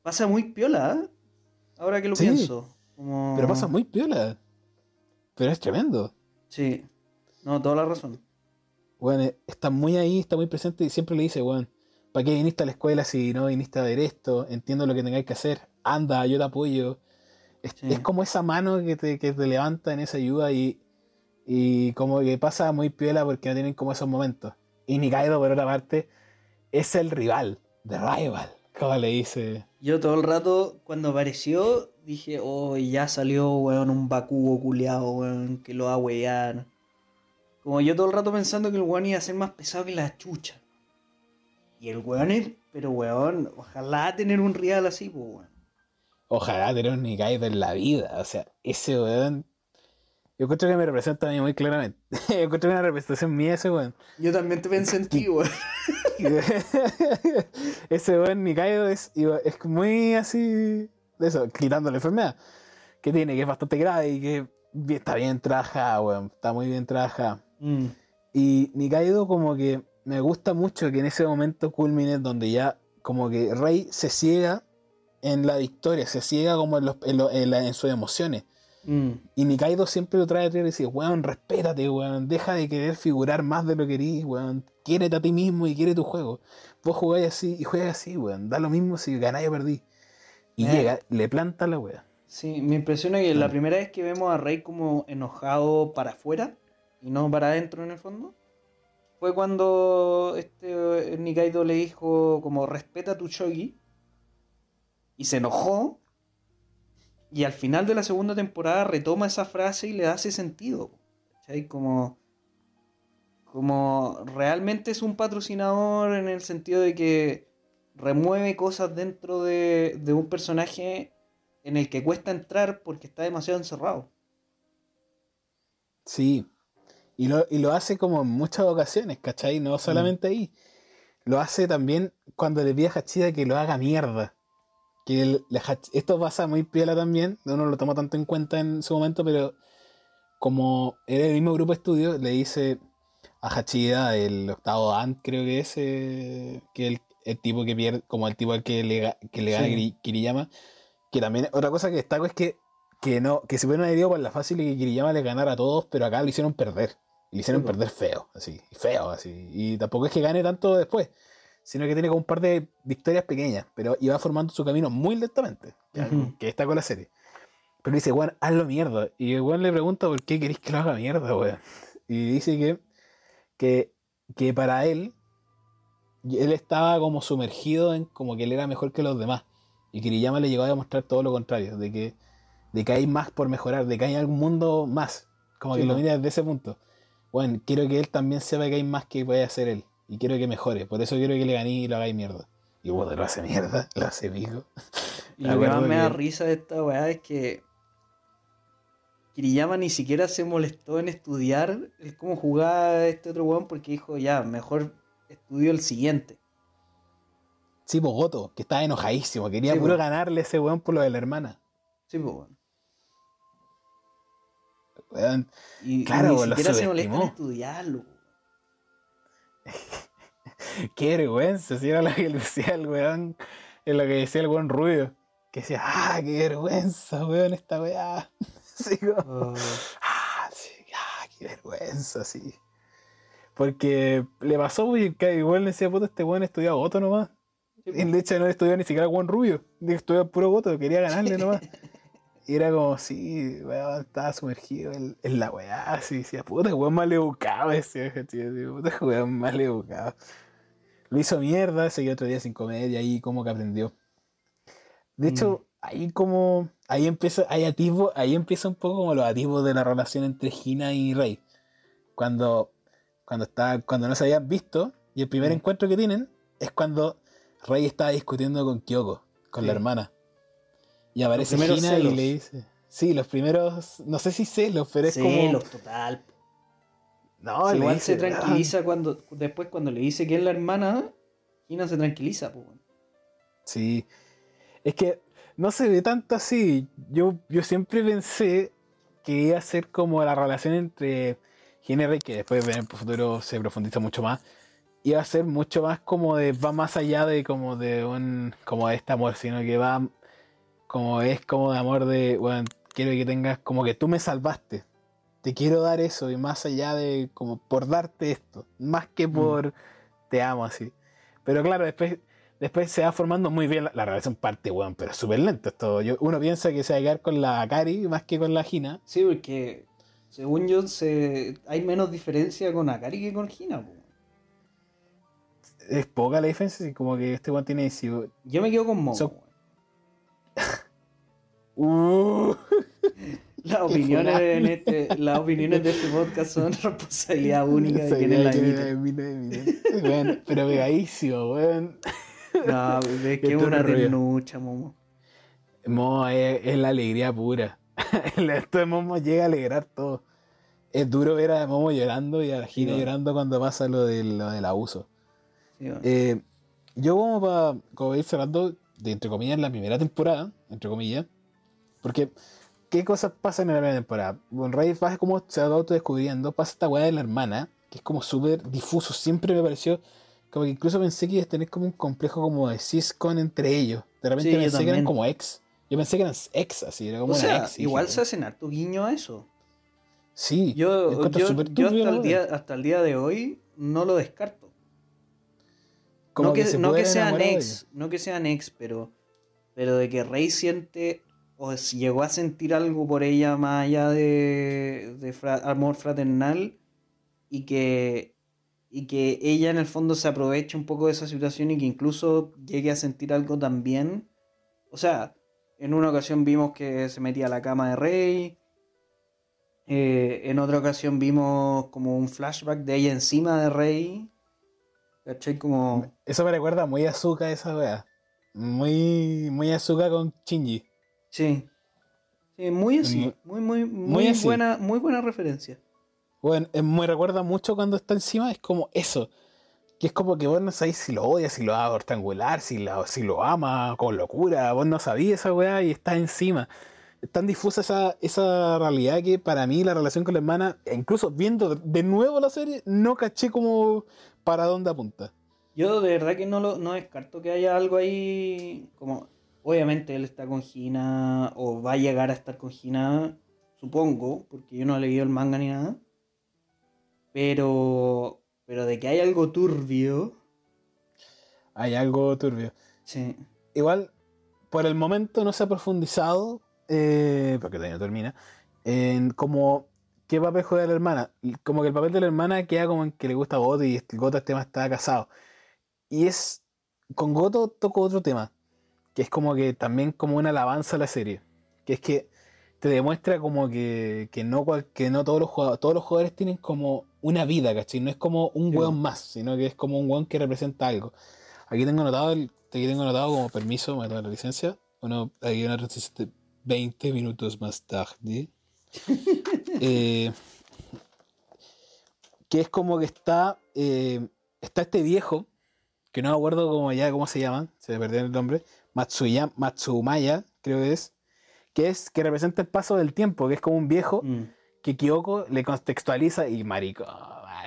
Speaker 2: pasa muy piola, ¿eh? Ahora que lo
Speaker 1: Sí.
Speaker 2: pienso. Como...
Speaker 1: Pero pasa muy piola. Pero es tremendo.
Speaker 2: Sí, no, toda la razón.
Speaker 1: Bueno, eh, está muy ahí, está muy presente y siempre le dice, weón, ¿para qué viniste a la escuela si no viniste a ver esto? Entiendo lo que tengáis que hacer, anda, yo te apoyo. Es,
Speaker 2: Sí.
Speaker 1: es como esa mano que te, que te levanta en esa ayuda y, y como que pasa muy piola porque no tienen como esos momentos. Y Nikaido, por otra parte, es el rival, the rival, como le dice.
Speaker 2: Yo todo el rato, cuando apareció, dije, oh, ya salió, weón, un Bakugo culeado, weón, que lo va a wear. Como yo todo el rato pensando que el weón iba a ser más pesado que la chucha. Y el weón pero weón, ojalá tener un real así, pues, weón.
Speaker 1: Ojalá tener un Nikaido en la vida. O sea, ese weón. Yo encuentro que me representa a mí muy claramente. yo encuentro una representación mía ese weón.
Speaker 2: Yo también te pensé en ti, weón.
Speaker 1: ese weón Nikaido es, es muy así. De eso, quitando la enfermedad que tiene, que es bastante grave y que está bien trabajada, weón. Está muy bien trabajada. Mm. Y Nikaido, como que me gusta mucho que en ese momento culmine donde ya, como que Rey se ciega en la victoria, se ciega como en, en, sus emociones. Mm. Y Nikaido siempre lo trae a y dice, weón, respétate, weón, deja de querer figurar más de lo que eres, weón, quiérete a ti mismo y quiere tu juego. Vos jugáis así y juegas así, weón, da lo mismo si ganáis o perdí. Y eh. llega, le planta la weá.
Speaker 2: Sí, me impresiona que la primera vez que vemos a Rey como enojado para afuera y no para adentro en el fondo, fue cuando este Nikaido le dijo como respeta tu shogi y se enojó. Y al final de la segunda temporada retoma esa frase y le hace sentido. ¿cachai? Como, como realmente es un patrocinador en el sentido de que remueve cosas dentro de, de un personaje en el que cuesta entrar porque está demasiado encerrado.
Speaker 1: Sí, y lo, y lo hace como en muchas ocasiones, ¿cachai? No solamente ahí. Lo hace también cuando le pide a Hachida que lo haga mierda que esto pasa muy piola también, uno lo toma tanto en cuenta en su momento, pero como era el mismo grupo de estudio, le dice a Hachida, el octavo Ant, creo que es, eh, que el, el, tipo que pierde, como el tipo al que le, que le gana Kiriyama, que también otra cosa que destaco es que, que no, que se hubieran herido por la fácil y que Kiriyama le ganara a todos, pero acá lo hicieron perder. Y le hicieron perder feo, así, feo, así. Y tampoco es que gane tanto después sino que tiene como un par de victorias pequeñas, pero iba formando su camino muy lentamente, que está con la serie. Pero dice, weón, hazlo mierda. Y el weón le pregunta por qué queréis que lo haga mierda, weón. Y dice que, que, que para él, él estaba como sumergido en como que él era mejor que los demás. Y Kiriyama le llegó a demostrar todo lo contrario, de que, de que hay más por mejorar, de que hay algún mundo más. Como que lo mira desde ese punto. Bueno, quiero que él también sepa que hay más que puede hacer él y quiero que mejore. Por eso quiero que le gané y lo hagáis mierda. Y bueno, lo hace mierda, lo hace pico.
Speaker 2: Y lo que más me da risa de esta weá es que Kiriyama ni siquiera se molestó en estudiar el cómo jugaba este otro weón porque dijo, ya, mejor estudio el siguiente.
Speaker 1: Sí, Bogoto, que estaba enojadísimo, quería puro ganarle a ese weón por lo de la hermana.
Speaker 2: Sí, pues weón. Y, claro, ni siquiera se molestó en estudiarlo.
Speaker 1: Qué vergüenza, si era lo que decía el weón, es lo que decía el weón rubio. Que decía, ah, qué vergüenza, weón, esta weá. Oh. ah, sí, ah, qué vergüenza, sí. Porque le pasó, muy que igual le decía, puto, este weón estudiaba goto nomás. Y de hecho no estudiaba ni siquiera weón rubio, estudiaba puro goto, quería ganarle nomás. Y era como, sí, weón, estaba sumergido en, la weá, así, decía, puta, weón mal educado ese, tío, puta, weón mal educado. Lo hizo mierda, seguía otro día sin comer y ahí como que aprendió. De hecho, mm. ahí como, ahí empieza, ahí ahí empieza un poco como los atisbos de la relación entre Gina y Rey. Cuando, cuando, está, cuando no se habían visto, y el primer mm. encuentro que tienen es cuando Rey está discutiendo con Kyoko, con la hermana. Y aparece Gina y le dice. Sí, los primeros. No sé si celos, pero es como.
Speaker 2: Celos, total. No, igual se tranquiliza cuando. Después, cuando le dice que es la hermana, Gina se tranquiliza, pues.
Speaker 1: Sí. Es que no se ve tanto así. Yo, yo siempre pensé que iba a ser como la relación entre Gina y Rey, que después en el futuro se profundiza mucho más. Iba a ser mucho más como de. va más allá de como de un. como de este amor, sino que va como es como de amor de, bueno, quiero que tengas como que tú me salvaste. Te quiero dar eso y más allá de como por darte esto, más que mm. por te amo así. Pero claro, después después se va formando muy bien la, relación parte, weón, pero súper lento esto. Yo, uno piensa que se va a quedar con la Akari más que con la Gina.
Speaker 2: Sí, porque según yo se, hay menos diferencia con Akari que con Gina.
Speaker 1: Es poca la diferencia, como que este weón tiene...
Speaker 2: Yo me quedo con Momo.
Speaker 1: Uh,
Speaker 2: Las opiniones, en este, las opiniones de este podcast son responsabilidad única de quienes la emiten.
Speaker 1: Weón, pero pegadísimo, weón.
Speaker 2: No, es que es una ternucha, momo.
Speaker 1: Mo, es, es la alegría pura. Esto de Momo llega a alegrar todo. Es duro ver a Momo llorando y a la Gina
Speaker 2: Sí,
Speaker 1: llorando cuando pasa lo del, lo del abuso.
Speaker 2: Sí, bueno.
Speaker 1: Eh, yo como para como ir cerrando, de, entre comillas, la primera temporada, entre comillas, porque ¿qué cosas pasan en la primera temporada? Con Rey pasa como se va autodescubriendo, pasa esta weá de la hermana, que es como súper difuso, siempre me pareció, como que incluso pensé que iba a tener como un complejo como de ciscon entre ellos, de repente
Speaker 2: Sí,
Speaker 1: pensé que eran como ex, yo pensé que eran ex, así, era como
Speaker 2: O
Speaker 1: una
Speaker 2: sea,
Speaker 1: ex.
Speaker 2: igual se hacen harto guiño a eso.
Speaker 1: Sí,
Speaker 2: Yo, yo, hasta, el día, hasta el día de hoy no lo descarto.
Speaker 1: Como
Speaker 2: no que,
Speaker 1: se
Speaker 2: no que sean ex, no que sean ex, pero, pero de que Rey siente o llegó a sentir algo por ella más allá de, amor fraternal y que, y que ella en el fondo se aproveche un poco de esa situación y que incluso llegue a sentir algo también. O sea, en una ocasión vimos que se metía a la cama de Rey. eh, en otra ocasión vimos como un flashback de ella encima de Rey. ¿Cachai? Como...
Speaker 1: Eso me recuerda muy a Azuka esa weá. Muy, muy Azuka con Shinji.
Speaker 2: Sí. Sí, muy así. Muy, muy, muy,
Speaker 1: así.
Speaker 2: buena, muy buena referencia.
Speaker 1: Bueno, eh, me recuerda mucho cuando está encima, es como eso. Que es como que vos no sabés si lo odias, si lo va a rectangular, si lo, si lo ama con locura. Vos no sabías esa weá y estás encima. Es tan difusa esa, esa realidad que para mí la relación con la hermana, incluso viendo de nuevo la serie, no caché como para dónde apunta.
Speaker 2: Yo de verdad que no lo no descarto que haya algo ahí. Como, obviamente él está con Gina, o va a llegar a estar con Gina, supongo, porque yo no he leído el manga ni nada. Pero. Pero de que hay algo turbio.
Speaker 1: Hay algo turbio.
Speaker 2: Sí.
Speaker 1: Igual, por el momento no se ha profundizado, eh, porque todavía no termina, en como qué papel juega la hermana. Como que el papel de la hermana queda como en que le gusta a Goto y Goto este tema está casado. Y es, con Goto toco otro tema, que es como que también como una alabanza a la serie, que es que te demuestra como que, que no, cual- que no todos los jugadores, todos los jugadores tienen como una vida, ¿cachai? No es como un
Speaker 2: Sí.
Speaker 1: weón más, sino que es como un weón que representa algo. Aquí tengo anotado, el, aquí tengo anotado como permiso, me tomar la licencia. Bueno, hay una licencia de 20 minutos más tarde. Eh, que es como que está, eh, está este viejo, que no me acuerdo cómo ya cómo se llama, se me perdió el nombre, Matsuya, Matsumaya, creo que es, que es que representa el paso del tiempo, que es como un viejo
Speaker 2: Mm.
Speaker 1: que Kyoko le contextualiza y marico,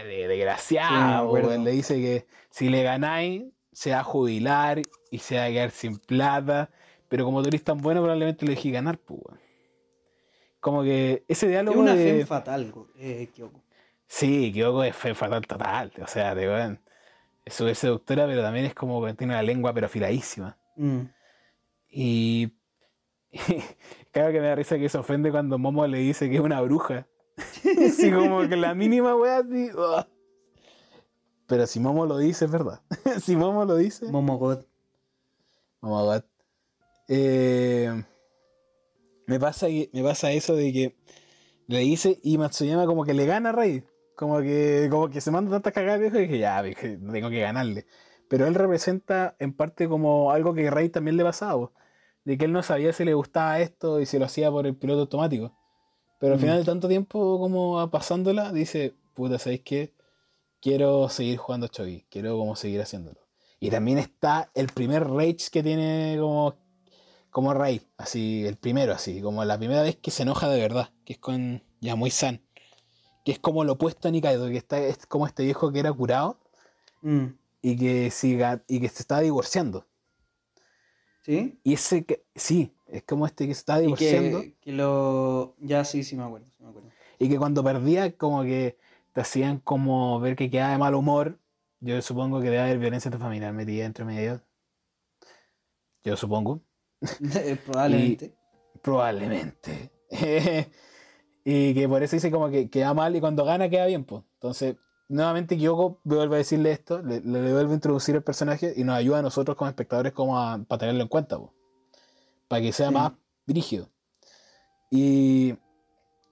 Speaker 2: me
Speaker 1: desgraciado, le dice que si le ganáis se va a jubilar y se va a quedar sin plata, pero como tú eres tan bueno probablemente le dejé ganar, pues. Como que ese
Speaker 2: Es
Speaker 1: diálogo
Speaker 2: una
Speaker 1: de...
Speaker 2: fe fatal, eh, Kyoko.
Speaker 1: Sí, Kyoko es fe fatal total, o sea, de weón, es súper seductora, pero también es como que tiene una lengua pero afiladísima.
Speaker 2: Mm.
Speaker 1: Y... Claro que me da risa que se ofende cuando Momo le dice que es una bruja. Así como que la mínima wea así. Pero si Momo lo dice, es verdad. si Momo lo dice.
Speaker 2: Momogot.
Speaker 1: Momo God. Eh, me, pasa, me pasa eso de que le dice y Matsuyama como que le gana a Rey. Como que, como que se manda tantas cagadas viejo y dije, ya, viejo, tengo que ganarle. Pero él representa en parte como algo que Rey también le pasaba. De que él no sabía si le gustaba esto y si lo hacía por el piloto automático. Pero al
Speaker 2: Mm.
Speaker 1: final de tanto tiempo como pasándola, dice, puta, ¿sabéis qué? Quiero seguir jugando Chogi, quiero como seguir haciéndolo. Y también está el primer rage que tiene como, como Rey, así, el primero, así, como la primera vez que se enoja de verdad, que es con Yamui-san, que es como lo opuesto a Nikaido, que está, es como este viejo que era curado
Speaker 2: Mm.
Speaker 1: y que, siga, y que se está divorciando.
Speaker 2: ¿Sí?
Speaker 1: Y ese que, sí, es como este que se está
Speaker 2: Y
Speaker 1: divorciando.
Speaker 2: que, que lo. Ya sí, sí me acuerdo. Sí me acuerdo.
Speaker 1: Y que cuando perdía, como que te hacían como ver que quedaba de mal humor. Yo supongo que debe haber violencia familiar metida entre medio. Yo supongo.
Speaker 2: Probablemente.
Speaker 1: Probablemente. y que por eso dice como que queda mal y cuando gana queda bien, pues. Entonces, nuevamente Kyoko vuelve a decirle esto, le, le vuelve a introducir el personaje y nos ayuda a nosotros como espectadores como a, para tenerlo en cuenta, pues. Para que sea
Speaker 2: Sí.
Speaker 1: más brígido. Y,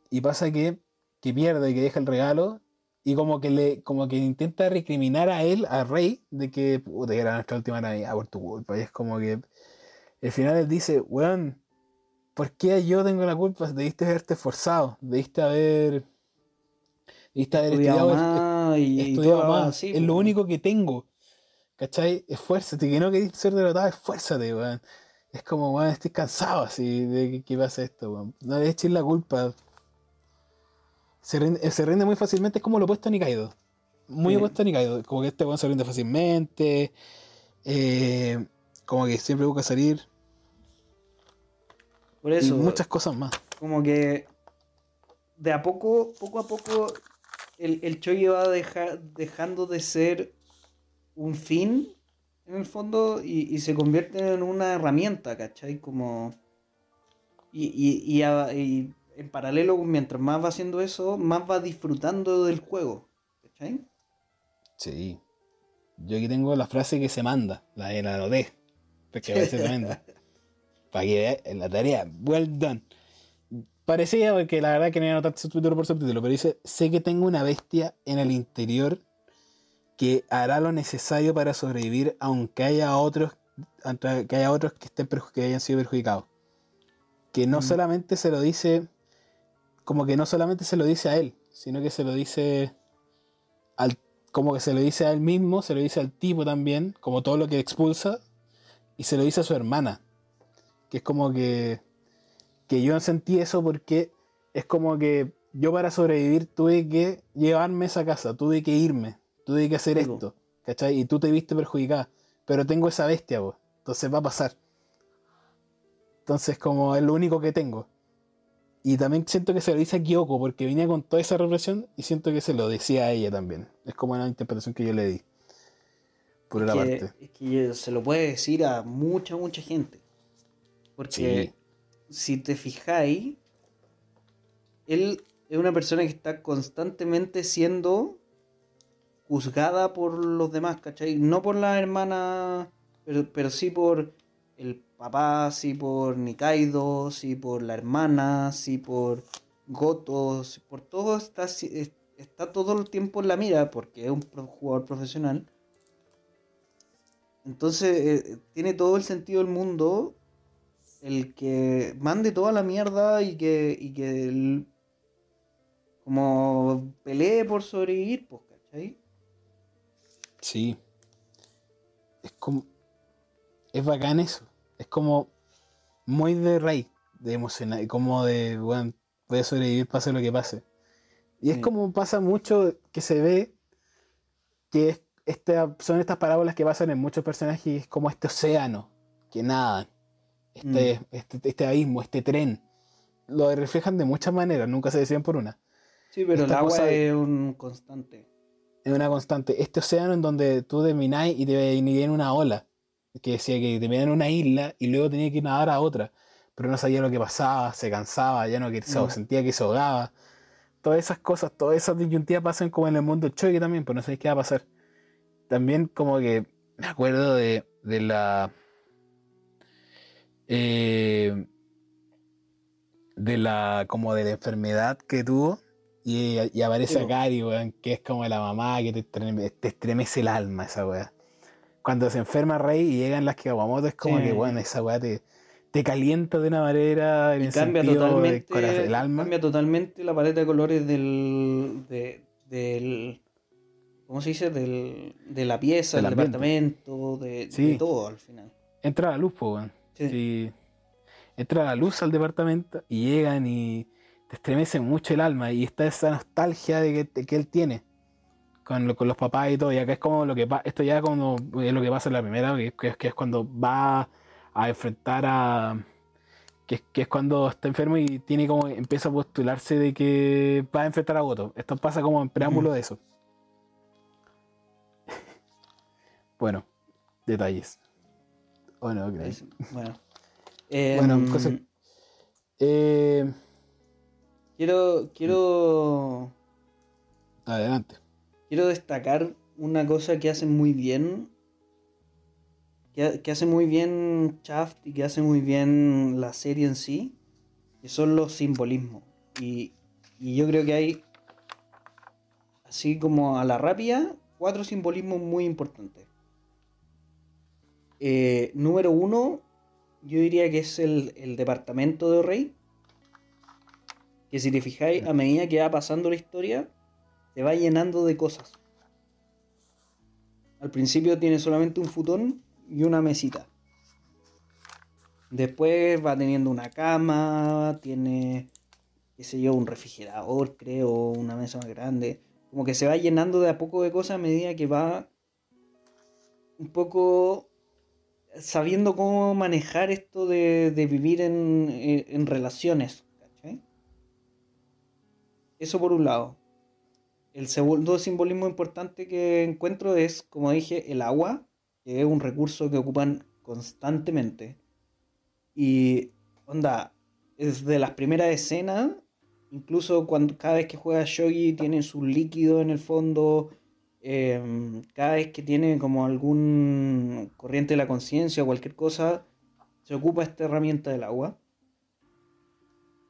Speaker 1: y pasa que, que pierde, que deja el regalo y como que le como que intenta recriminar a él, a Rey, de que puta, era nuestra última Navidad por tu culpa. Y es como que al final él dice, weón, ¿por qué yo tengo la culpa? Debiste haberte esforzado, debiste haber. Debiste haber
Speaker 2: Estudiado
Speaker 1: estudiado,
Speaker 2: más y-
Speaker 1: estudiado más.
Speaker 2: así,
Speaker 1: es lo
Speaker 2: po.
Speaker 1: único que tengo. ¿Cachai? Esfuérzate, que no querés ser derrotado, esfuérzate, weón. Es como, weón, estoy cansado así de que, que pase esto, weón. No le eches la culpa. Se rinde, se rinde muy fácilmente, es como lo opuesto a Nikaido. Muy
Speaker 2: Sí.
Speaker 1: opuesto a Nikaido. Como que este weón se rinde fácilmente. eh, como que siempre busca salir.
Speaker 2: Por
Speaker 1: Y
Speaker 2: eso,
Speaker 1: muchas cosas más.
Speaker 2: como que de a poco, poco a poco, el, el va deja- dejando de ser un fin, en el fondo, y, y se convierte en una herramienta, ¿cachai? Como... Y, y, y a- y en paralelo, mientras más va haciendo eso, más va disfrutando del juego, ¿cachai?
Speaker 1: Sí. Yo aquí tengo la frase que se manda, la de la anoté. Porque parece tremenda. Para que en la tarea. Well done. Parecía porque la verdad que no iba a anotar subtítulo por subtítulo, pero dice, sé que tengo una bestia en el interior que hará lo necesario para sobrevivir aunque haya otros, aunque haya otros que estén que hayan sido perjudicados. Que no
Speaker 2: Mm.
Speaker 1: solamente se lo dice, como que no solamente se lo dice a él, sino que se lo dice al, como que se lo dice a él mismo, se lo dice al tipo también, como todo lo que expulsa, y se lo dice a su hermana. Que es como que, que yo sentí eso porque es como que yo para sobrevivir tuve que llevarme esa casa, tuve que irme, tuve que hacer esto, ¿cachai? Y tú te viste perjudicada, pero tengo esa bestia, vos, entonces va a pasar. Entonces como es lo único que tengo. Y también siento que se lo dice a Kyoko porque venía con toda esa represión y siento que se lo decía a ella también. Es como una interpretación que yo le di. Por
Speaker 2: Es
Speaker 1: la
Speaker 2: que,
Speaker 1: parte.
Speaker 2: es que se lo puede decir a mucha, mucha gente. Porque si te fijáis, él es una persona que está constantemente siendo juzgada por los demás, ¿cachai? No por la hermana, pero, pero sí por el papá, sí por Nikaido, sí por la hermana, sí por Goto, sí por todo está, está todo el tiempo en la mira porque es un jugador profesional. Entonces eh, tiene todo el sentido del mundo el que mande toda la mierda y que, y que el- como pelee por sobrevivir, pues, ¿cachai?
Speaker 1: Sí. Es como. Es bacán eso. Es como. Muy de rey. De emocionar. Como de. Bueno, voy a sobrevivir pase lo que pase. Y es como pasa mucho que se ve. Que es, esta- son estas parábolas que pasan en muchos personajes. y es como este océano. Que nadan. Este, este, este abismo, este tren. Lo reflejan de muchas maneras. Nunca se deciden por una.
Speaker 2: Sí, pero el agua es un constante.
Speaker 1: es una constante. Este océano en donde tú termináis y te venía en una ola, que decía que te en una isla y luego tenía que nadar a otra, pero no sabía lo que pasaba, se cansaba, ya no que
Speaker 2: Mm.
Speaker 1: sentía que se ahogaba. Todas esas cosas, todas esas disyuntivas pasan como en el mundo choque también, pero no sabéis qué va a pasar. También como que me acuerdo de, de la... eh, de la como de la enfermedad que tuvo y, y aparece
Speaker 2: po.
Speaker 1: Akari, weón, que es como la mamá que te, te estremece el alma esa weá. Cuando se enferma Rey y llegan las Kawamoto es como
Speaker 2: Sí.
Speaker 1: que bueno, esa weá te, te calienta de una manera en
Speaker 2: Y
Speaker 1: el
Speaker 2: cambia totalmente,
Speaker 1: corazón, el alma.
Speaker 2: cambia totalmente la paleta de colores del, de- del ¿cómo se dice? Del, de la pieza,
Speaker 1: Del
Speaker 2: departamento, de,
Speaker 1: Sí.
Speaker 2: de todo al final.
Speaker 1: Entra la luz, po, weón.
Speaker 2: Sí.
Speaker 1: Sí. Entra la luz al departamento y llegan y te estremece mucho el alma y está esa nostalgia de que, de que él tiene con, lo- con los papás y todo. Y acá es como lo que pasa, esto ya como es lo que pasa en la primera, que, que es, que es cuando va a enfrentar a... Que es, que es cuando está enfermo y tiene como empieza a postularse de que va a enfrentar a Goto. Esto pasa como en preámbulo de eso. bueno, detalles. ¿O no?
Speaker 2: Es- bueno. Em,
Speaker 1: Bueno, entonces- Eh,
Speaker 2: quiero, quiero,
Speaker 1: adelante.
Speaker 2: quiero destacar una cosa que hacen muy bien, que, que hace muy bien Shaft y que hace muy bien la serie en sí, que que son los simbolismos. Y, y yo creo que hay, así como a la rápida, cuatro simbolismos muy importantes. Eh, número uno, yo diría que es el, departamento de Rey. Que si te fijáis, a medida que va pasando la historia, se va llenando de cosas. Al principio tiene solamente un futón y una mesita. Después va teniendo una cama, tiene, qué sé yo, un refrigerador, creo, una mesa más grande. Como que se va llenando de a poco de cosas a medida que va un poco sabiendo cómo manejar esto de, de vivir en, en relaciones. ¿cachai? Eso por un lado. El segundo simbolismo importante que encuentro es, como dije, el agua, que es un recurso que ocupan constantemente. Y, onda, es de las primeras escenas, incluso cuando cada vez que juega Shogi tiene su líquido en el fondo, eh, cada vez que tiene como algún corriente de la conciencia o cualquier cosa, se ocupa esta herramienta del agua.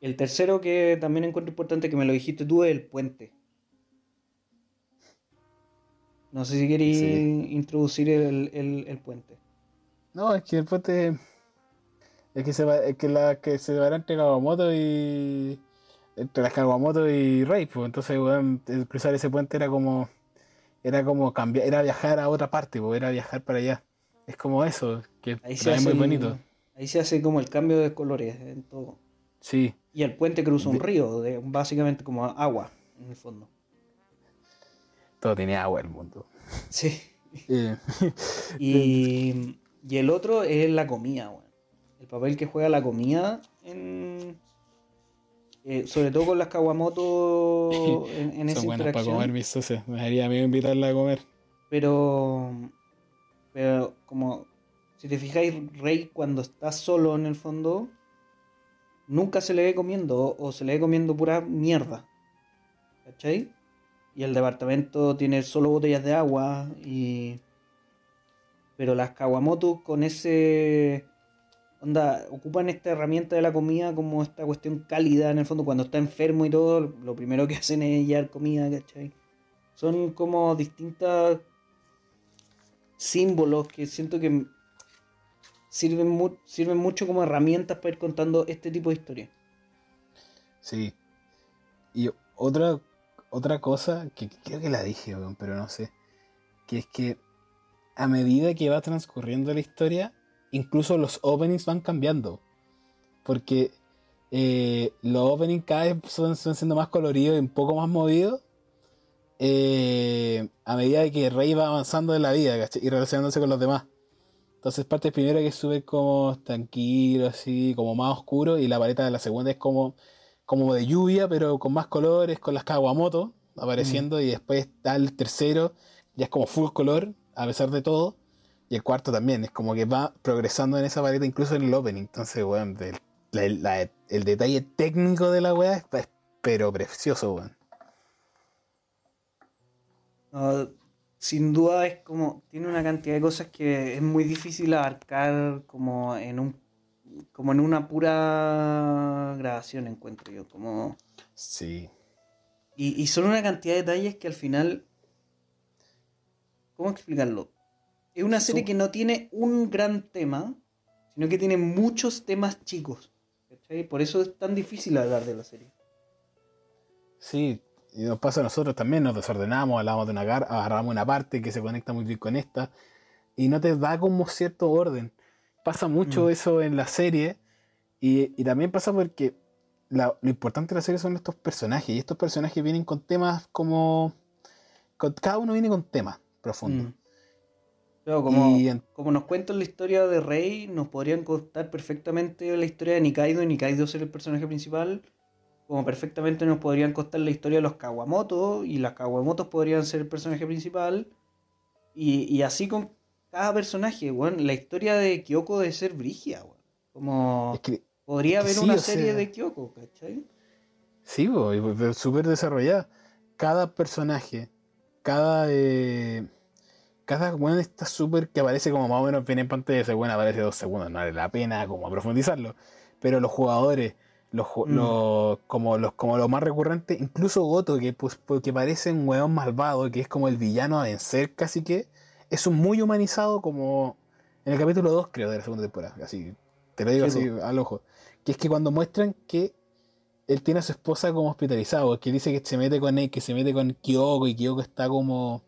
Speaker 2: El tercero que también encuentro importante, que me lo dijiste tú, es el puente. No sé si queréis
Speaker 1: Sí.
Speaker 2: introducir el, el- el puente.
Speaker 1: No, es que el puente. Es que se va, es que la que se va entre Kawamoto y. Entre las Kawamoto y Rey, pues entonces el cruzar ese puente era como. Era como cambiar, era viajar a otra parte, pues era viajar para allá. Es como eso, que
Speaker 2: Ahí se hace
Speaker 1: muy bonito.
Speaker 2: Ahí se hace como el cambio de colores en todo.
Speaker 1: Sí,
Speaker 2: Y el puente cruza un
Speaker 1: De-
Speaker 2: río, de, básicamente como agua, en el fondo.
Speaker 1: todo tiene agua el mundo.
Speaker 2: Sí. Y, y el otro es la comida. El papel que juega la comida en. Eh, sobre todo con las Kawamoto en, en esa
Speaker 1: son buenas para comer mis socios. Me haría amigo invitarla a comer.
Speaker 2: Pero. Pero como. Si te fijáis, Rey cuando está solo en el fondo. Nunca se le ve comiendo. O se le ve comiendo pura mierda. ¿Cachai? Y el departamento tiene solo botellas de agua. Y. Pero las Kawamoto con ese. Onda, ocupan esta herramienta de la comida como esta cuestión cálida en el fondo. Cuando está enfermo y todo, lo primero que hacen es llevar comida, ¿cachai? Son como distintas símbolos que siento que sirven, sirven mucho como herramientas para ir contando este tipo de historias.
Speaker 1: Sí. Y otra, otra cosa que creo que la dije, pero no sé. Que es que a medida que va transcurriendo la historia, incluso los openings van cambiando. Porque eh, los openings cada vez son, son siendo más coloridos y un poco más movidos. eh, a medida de que Rey va avanzando en la vida ¿cachai? y relacionándose con los demás. Entonces parte primero que sube como tranquilo, así, como más oscuro, y la paleta de la segunda es como, como de lluvia, pero con más colores, con las Kawamoto apareciendo, y después está el tercero, ya es como full color, a pesar de todo, y el cuarto también, es como que va progresando en esa paleta, incluso en el opening. Entonces, weón, la- el detalle técnico de la weá es, es pero precioso, weón.
Speaker 2: No, sin duda es como, tiene una cantidad de cosas que es muy difícil abarcar como en un como en una pura grabación encuentro yo, como
Speaker 1: Sí.
Speaker 2: y, y son una cantidad de detalles que al final ¿cómo explicarlo? Es una serie que no tiene un gran tema, sino que tiene muchos temas chicos. ¿cachai? Por eso es tan difícil hablar de la serie.
Speaker 1: Sí, y nos pasa a nosotros también, nos desordenamos, hablamos de una gar agarramos una parte que se conecta muy bien con esta, y no te da como cierto orden. Pasa mucho
Speaker 2: Mm.
Speaker 1: eso en la serie, y, y también pasa porque la- lo importante de la serie son estos personajes, y estos personajes vienen con temas como... con- cada uno viene con temas profundos.
Speaker 2: Mm. Claro, como,
Speaker 1: Y
Speaker 2: como nos cuentan la historia de Rey, nos podrían contar perfectamente la historia de Nikaido y Nikaido ser el personaje principal. Como perfectamente nos podrían contar la historia de los Kawamoto y las Kawamotos podrían ser el personaje principal. Y, y así con cada personaje, weón. La historia de Kyoko debe ser brigia, weón. Como
Speaker 1: Es que
Speaker 2: podría haber
Speaker 1: sí,
Speaker 2: una serie
Speaker 1: sea-
Speaker 2: de Kyoko, ¿cachai?
Speaker 1: Sí, súper desarrollada. Cada personaje, cada. eh, cada weón está súper que aparece como más o menos bien en pantalla. Ese weón aparece dos segundos, no vale la pena como profundizarlo. Pero los jugadores, Los,
Speaker 2: Mm.
Speaker 1: los- como, los, como lo más recurrente, incluso Goto, que, pues, porque parece un weón malvado, que es como el villano a vencer casi que, es un muy humanizado como en el capítulo 2, creo, de la segunda temporada. Así, te lo digo
Speaker 2: Sí,
Speaker 1: así al ojo. Que es que cuando muestran que él tiene a su esposa como hospitalizado, que dice que se mete con él, que se mete con Kyoko y Kyoko está como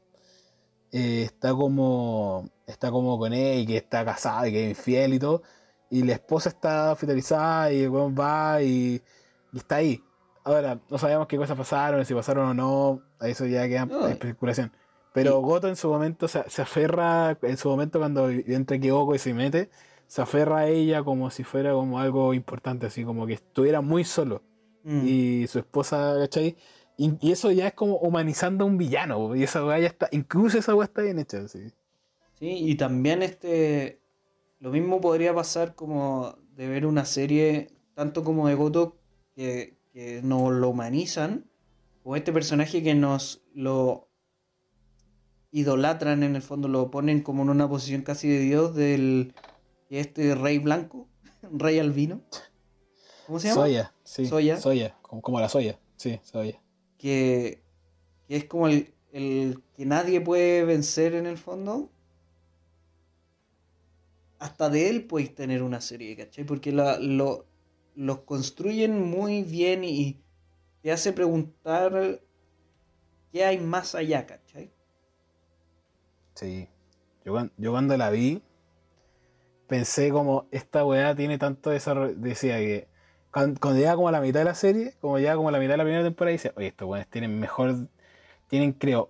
Speaker 1: eh, está como está como con él y que está casado y que es infiel y todo. Y la esposa está hospitalizada y el weón va y, y está ahí. Ahora no sabemos qué cosas pasaron si pasaron o no eso ya queda
Speaker 2: No,
Speaker 1: en especulación. Pero
Speaker 2: y-
Speaker 1: Goto en su momento se, se aferra en su momento cuando entra Kyoko y se mete se aferra a ella como si fuera como algo importante así como que estuviera muy solo.
Speaker 2: Mm.
Speaker 1: y su esposa, ¿cachai? Y, y eso ya es como humanizando a un villano, y esa weá ya está, incluso esa weá está bien hecha, sí.
Speaker 2: Sí, y también este lo mismo podría pasar como de ver una serie tanto como de Goto que, que nos lo humanizan o este personaje que nos lo idolatran en el fondo, lo ponen como en una posición casi de Dios del este rey blanco, rey albino. ¿Cómo se llama?
Speaker 1: Soya, sí.
Speaker 2: Soya.
Speaker 1: Soya, como, como la soya, sí, soya.
Speaker 2: Que, que es como el, el que nadie puede vencer en el fondo. Hasta de él puedes tener una serie, ¿cachai? Porque lo, los construyen muy bien y te hace preguntar qué hay más allá, ¿cachai?
Speaker 1: Sí. Yo, yo cuando la vi, pensé como, esta weá tiene tanto desarrollo, decía que cuando, cuando llega como a la mitad de la serie, como llega como a la mitad de la primera temporada, dice, oye, estos weones tienen mejor, tienen creo,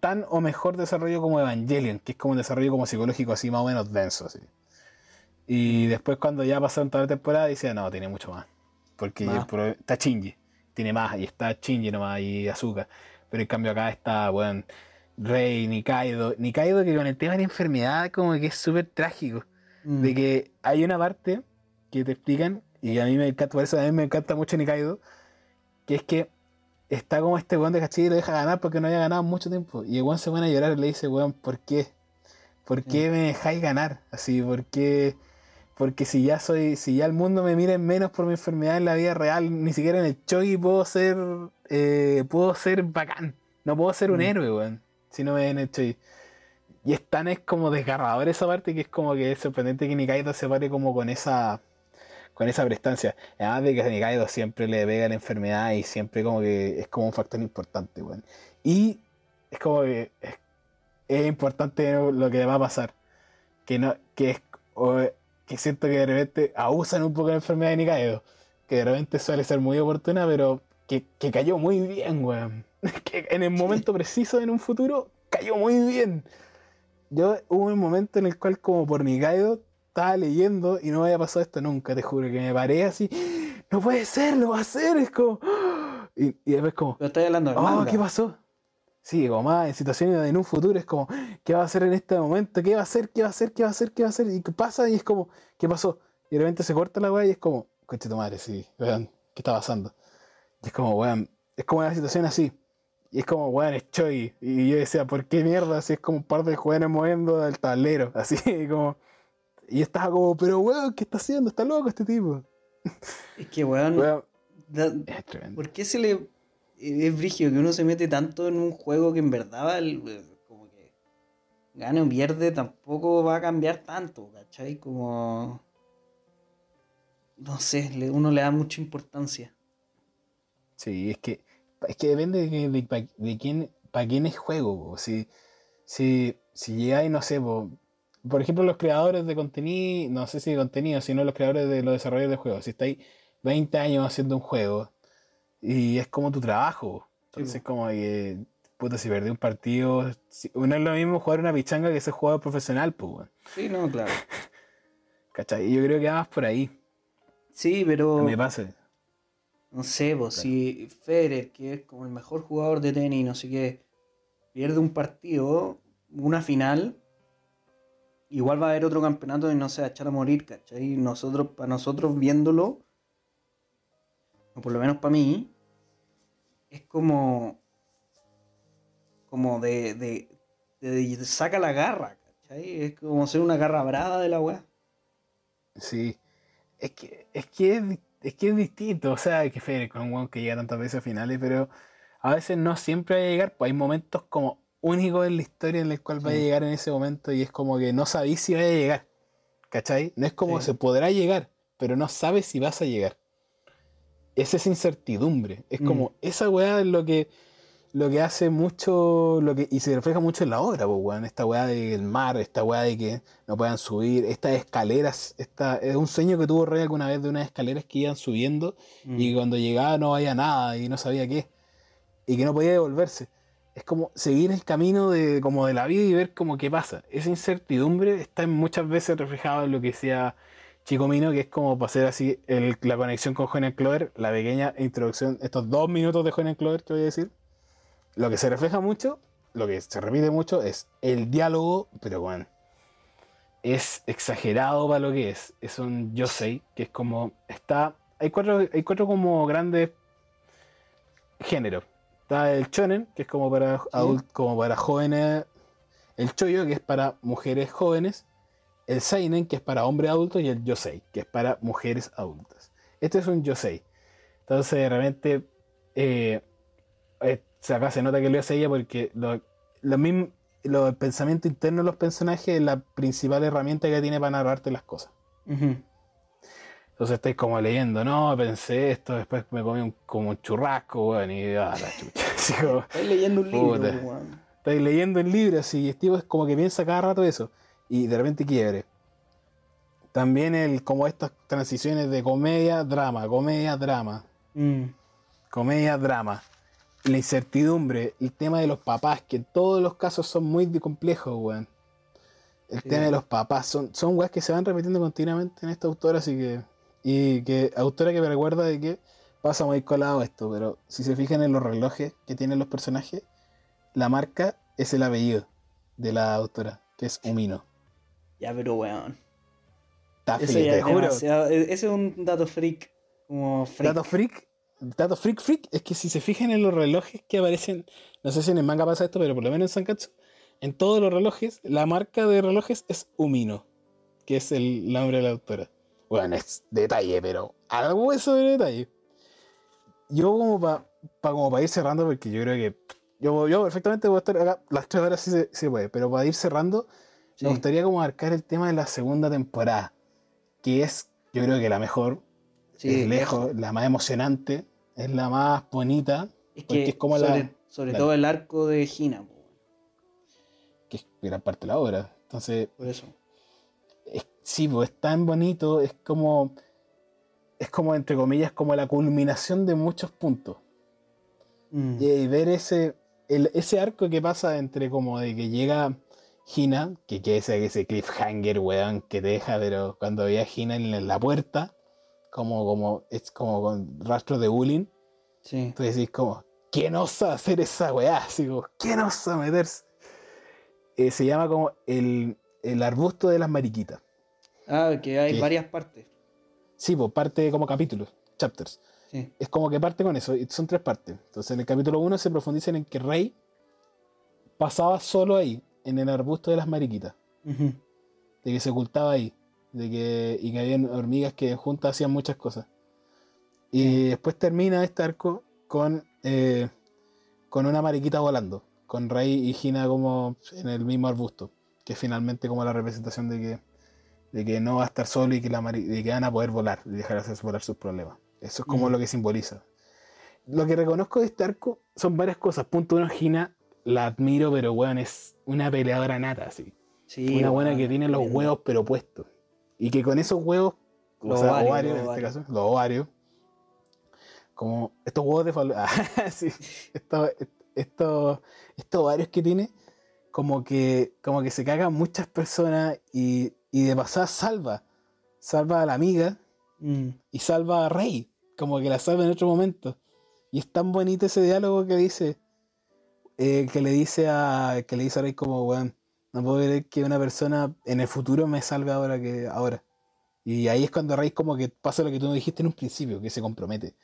Speaker 1: tan o mejor desarrollo como Evangelion, que es como un desarrollo como psicológico así más o menos denso, así. Y después cuando ya pasaron toda la temporada, dice, no, tiene mucho más. Porque
Speaker 2: Más.
Speaker 1: está Shinji, tiene más, y está Shinji nomás, y Azúcar. Pero en cambio acá está, weón, Rey, Nikaido. Nikaido que con el tema de la enfermedad como que es súper trágico.
Speaker 2: Mm.
Speaker 1: De que hay una parte que te explican, y a mí me encanta, por eso a mí me encanta mucho Nikaido, que es que está como este weón de Cachillo y lo deja ganar porque no había ganado mucho tiempo. Y el weón se pone a llorar y le dice, weón, ¿por qué? ¿Por qué me dejáis ganar? Así, ¿por qué? Porque si ya soy, si ya el mundo me mira en menos por mi enfermedad en la vida real, ni siquiera en el chogi puedo ser, eh, puedo ser bacán. No puedo ser un
Speaker 2: Mm.
Speaker 1: héroe, weón. Si no me ven el chogi. Y es tan es como desgarrador esa parte que es como que es sorprendente que Nikaido se pare como con esa con esa prestancia. Además de que Nikaido siempre le pega la enfermedad y siempre como que es como un factor importante, weón. Y es como que es, es importante lo que va a pasar. Que no, que es o- que siento que de repente abusan un poco de la enfermedad de Nikaido. Que de repente suele ser muy oportuna, pero que, que cayó muy bien, weón. Que en el momento preciso en un futuro cayó muy bien. Yo hubo un momento en el cual como por Nikaido estaba leyendo y no me había pasado esto nunca, te juro, que me paré así, no puede ser, lo va a hacer, es como... Y, y después como,
Speaker 2: Pero estoy hablando
Speaker 1: oh. ¿qué pasó? Sí, como más en situaciones en un futuro es como, ¿qué va a hacer en este momento? ¿Qué va a hacer? ¿Qué va a hacer? ¿Qué va a hacer? ¿Qué va a hacer? Y qué pasa y es como, ¿qué pasó? Y de repente se corta la weá y es como, coche tu madre, sí, weón, ¿qué está pasando? Y es como, weón, es como una situación así. Y es como, weón, es Choi. Y yo decía, ¿por qué mierda? Así es como un par de jóvenes moviendo el tablero. Así como. Y estaba como, pero weón, ¿qué está haciendo? Está loco este tipo.
Speaker 2: Es que, weón,
Speaker 1: Weón,
Speaker 2: da-
Speaker 1: es tremendo.
Speaker 2: ¿por qué se le... Es brigio que uno se mete tanto en un juego que en verdad el- como que gane o pierde tampoco va a cambiar tanto, ¿cachai? Como... No sé, uno le da mucha importancia.
Speaker 1: Sí, es que, es que depende de, de, de quién, para quién es juego. po. Si, si, si llegáis, no sé, po, por ejemplo, los creadores de contenido, no sé si de contenido, sino los creadores de los desarrolladores de juegos. Si estáis 20 años haciendo un juego y es como tu trabajo, entonces
Speaker 2: po.
Speaker 1: como que, puta, si perdí un partido, si- no es lo mismo jugar una pichanga que ser jugador profesional, pues.
Speaker 2: Sí, no, claro.
Speaker 1: ¿Cachai? Y yo creo que va más por ahí,
Speaker 2: Sí, pero...
Speaker 1: me pasa.
Speaker 2: No sé, pues
Speaker 1: Claro.
Speaker 2: si Federer, que es como el mejor jugador de tenis, no sé qué, pierde un partido, una final, igual va a haber otro campeonato y no se va a echar a morir, ¿cachai? Nosotros, para nosotros viéndolo, o por lo menos para mí, es como. como de, de, saca la garra, ¿cachai? Es como ser una garra brava de la weá.
Speaker 1: Sí. Es que, es que es, es que es distinto, o sea, que Federer con un weón que llega tantas veces a finales, pero a veces no siempre va a llegar, pues hay momentos como únicos en la historia en el cual va a llegar en ese momento y es como que no sabéis si va a llegar, ¿cachai? No es como
Speaker 2: Sí.
Speaker 1: se podrá llegar, pero no sabes si vas a llegar. Esa es incertidumbre, es
Speaker 2: Mm.
Speaker 1: como, esa weá es lo que, lo que hace mucho, lo que, y se refleja mucho en la obra, pues, weón, esta weá del mar, esta weá de que no puedan subir, estas escaleras, esta, es un sueño que tuvo Rey alguna vez de unas escaleras que iban subiendo
Speaker 2: Mm.
Speaker 1: y que cuando llegaba no había nada y no sabía qué y que no podía devolverse. Es como seguir el camino de, como de la vida y ver como qué pasa. Esa incertidumbre está muchas veces reflejada en lo que decía Chico Mino, que es como para hacer así la conexión con Jonan Clover, la pequeña introducción, estos dos minutos de Jonan Clover que voy a decir. Lo que se refleja mucho, lo que se repite mucho es el diálogo, pero bueno, es exagerado para lo que es. Es un yo sé, que es como, está, hay cuatro, hay cuatro como grandes géneros. Está el shonen, que es como para adult- como para jóvenes, el choyo, que es para mujeres jóvenes, el seinen, que es para hombres adultos, y el yosei, que es para mujeres adultas. Este es un yosei. Entonces, de repente, eh, eh, acá se nota que lo hace ella porque lo, lo mismo, lo- el pensamiento interno de los personajes es la principal herramienta que tiene para narrarte las cosas.
Speaker 2: Ujú.
Speaker 1: Entonces estáis como leyendo, no, pensé esto, después me comí un, como un churrasco, weón, y ah, la chucha. Así como,
Speaker 2: Estoy leyendo un libro,
Speaker 1: Puta.
Speaker 2: weón.
Speaker 1: estáis leyendo el libro así, y Steve es como que piensa cada rato eso, y de repente quiebre. También el, como estas transiciones de comedia, drama, comedia, drama,
Speaker 2: Mm.
Speaker 1: comedia, drama. La incertidumbre, el tema de los papás, que en todos los casos son muy complejos, weón. El
Speaker 2: Sí.
Speaker 1: tema de los papás, son, son weas que se van repitiendo continuamente en esta autora, así que. Y que autora que me recuerda de que pasa muy colado esto, pero si se fijan en los relojes que tienen los personajes, la marca es el apellido de la autora, que es Umino.
Speaker 2: Ya, pero weón.
Speaker 1: Está
Speaker 2: Eso
Speaker 1: feliz,
Speaker 2: ya
Speaker 1: te
Speaker 2: es
Speaker 1: juro.
Speaker 2: e- Ese es un dato freak. Como freak.
Speaker 1: Dato freak, dato freak freak, es que si se fijan en los relojes que aparecen, no sé si en el manga pasa esto, pero por lo menos en Sankatsu, en todos los relojes, la marca de relojes es Umino, que es el nombre de la autora. Bueno, es detalle, pero algo eso de detalle. Yo como para como para ir cerrando, porque yo creo que yo, yo perfectamente puedo estar acá las tres horas si se, si se puede, pero para ir cerrando,
Speaker 2: Sí.
Speaker 1: me gustaría como marcar el tema de la segunda temporada, que es, yo creo que la mejor,
Speaker 2: Sí,
Speaker 1: es lejos, la más emocionante, es la más bonita,
Speaker 2: Es
Speaker 1: porque
Speaker 2: que
Speaker 1: es como la-
Speaker 2: sobre, sobre
Speaker 1: la-
Speaker 2: todo el arco de weón.
Speaker 1: que es gran parte de la obra. Entonces,
Speaker 2: por eso.
Speaker 1: Sí, pues es tan bonito, es como, es como, entre comillas, como la culminación de muchos puntos.
Speaker 2: Mm.
Speaker 1: Y ver ese, el- ese arco que pasa entre como de que llega Hina, que, que ese, ese cliffhanger, weón, que te deja, pero cuando veía a Hina en la puerta, como, como, es como con rastro de bullying,
Speaker 2: Sí.
Speaker 1: tú decís como, ¿quién osa hacer esa weá? Así como, ¿quién osa meterse? Eh, se llama como el, el arbusto de las mariquitas.
Speaker 2: Ah, que hay varias partes.
Speaker 1: Sí, pues parte como capítulos, chapters.
Speaker 2: Sí.
Speaker 1: Es como que parte con eso, y son tres partes. Entonces en el capítulo 1 se profundiza en que Rey pasaba solo ahí, en el arbusto de las mariquitas. De que se ocultaba ahí. De que, y que habían hormigas que juntas hacían muchas cosas. Y después termina este arco con, eh, con una mariquita volando. Con Rey y Hina como en el mismo arbusto. Que finalmente como la representación de que, de que no va a estar solo y que, la de que van a poder volar y dejar de hacer volar sus problemas. Eso es como
Speaker 2: Mm.
Speaker 1: lo que simboliza. Lo que reconozco de este arco son varias cosas. Punto uno, Hina la admiro, pero weón, es una peleadora nata, así.
Speaker 2: Sí,
Speaker 1: una buena que tiene los huevos pero puestos. Y que con esos huevos, o
Speaker 2: Los
Speaker 1: sea,
Speaker 2: ovarios,
Speaker 1: en este
Speaker 2: ovarios.
Speaker 1: caso, los ovarios, como estos huevos de falo- Ah, sí, estos, estos, estos ovarios que tiene, como que, como que se cagan muchas personas y, y de pasada salva. Salva a la amiga
Speaker 2: Mm.
Speaker 1: y salva a Rey, como que la salva en otro momento. Y es tan bonito ese diálogo que dice, eh, que le dice a, que le dice a Rey como, weón, no puedo creer que una persona en el futuro me salve ahora que ahora. Y ahí es cuando Rey como que pasa lo que tú me dijiste en un principio, que se compromete.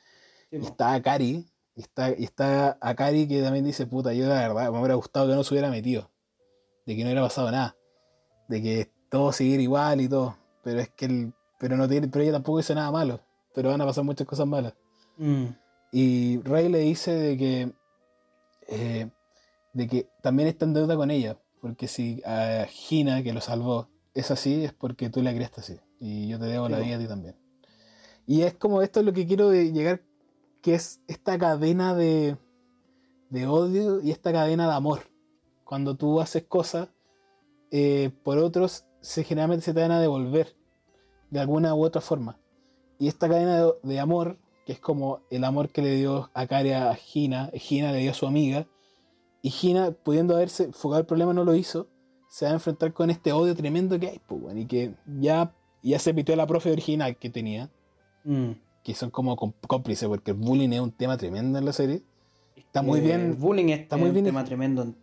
Speaker 2: Sí,
Speaker 1: Y está Akari, y está, y está Akari que también dice, puta, yo la verdad me hubiera gustado que no se hubiera metido, de que no hubiera pasado nada, de que todo seguir igual y todo, pero es que el, pero no tiene, pero ella tampoco hizo nada malo. pero van a pasar muchas cosas malas.
Speaker 2: Mm,
Speaker 1: Y Rey le dice de que, eh, de que también está en deuda con ella, porque si a Gina, que lo salvó, es así, es porque tú la creaste así. Y yo te debo la
Speaker 2: Sí,
Speaker 1: vida a ti también. Y es como esto es lo que quiero de llegar, que es esta cadena de, de odio y esta cadena de amor. Cuando tú haces cosas eh, por otros, se, generalmente se te van a devolver de alguna u otra forma. Y esta cadena de, de amor, que es como el amor que le dio Akaria a Gina, Gina le dio a su amiga, y Gina, pudiendo haberse enfocado el problema, no lo hizo, se va a enfrentar con este odio tremendo que hay, pues, y que ya, ya se pitió a la profe original que tenía,
Speaker 2: mm.
Speaker 1: que son como com- cómplices, porque el bullying es un tema tremendo en la serie. Está muy
Speaker 2: Eh,
Speaker 1: bien-
Speaker 2: El bullying está
Speaker 1: está muy
Speaker 2: un
Speaker 1: bien
Speaker 2: tema
Speaker 1: hecho.
Speaker 2: tremendo en,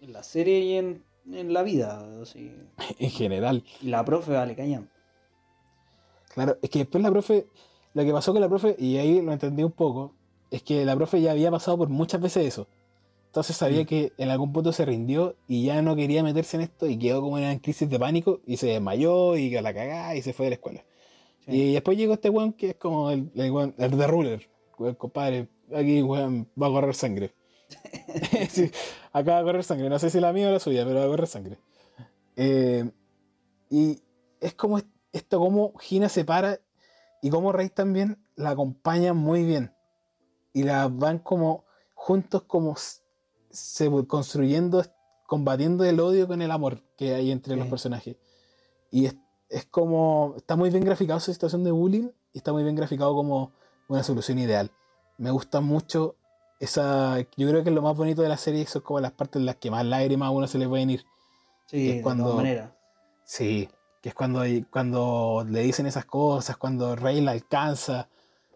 Speaker 2: en la serie y en, en la vida. así.
Speaker 1: en general.
Speaker 2: Y la profe vale cañón.
Speaker 1: Claro, es que después la profe, lo que pasó con la profe, y ahí lo entendí un poco, es que la profe ya había pasado por muchas veces eso. Entonces sabía
Speaker 2: Mm.
Speaker 1: que en algún punto se rindió y ya no quería meterse en esto y quedó como en una crisis de pánico y se desmayó y la cagá y se fue de la escuela.
Speaker 2: Sí.
Speaker 1: Y después llegó este weón que es como el, el, weón- el de Ruler. Compadre, aquí weón, va a correr sangre. Sí, acá va a correr sangre. No sé si la mía o la suya, pero va a correr sangre. Eh, y es como est- esto, como Gina se para y como Rey también la acompaña muy bien. Y la van como juntos, como se construyendo, combatiendo el odio con el amor que hay entre los personajes. Y es, es como. Está muy bien graficado esa situación de bullying y está muy bien graficado como una solución ideal. Me gusta mucho esa. Yo creo que lo más bonito de la serie son como las partes en las que más lágrimas a uno se le pueden ir.
Speaker 2: Sí,
Speaker 1: es
Speaker 2: de
Speaker 1: cuando-
Speaker 2: todas maneras.
Speaker 1: Sí, que es cuando, cuando le dicen esas cosas, cuando Rey la alcanza,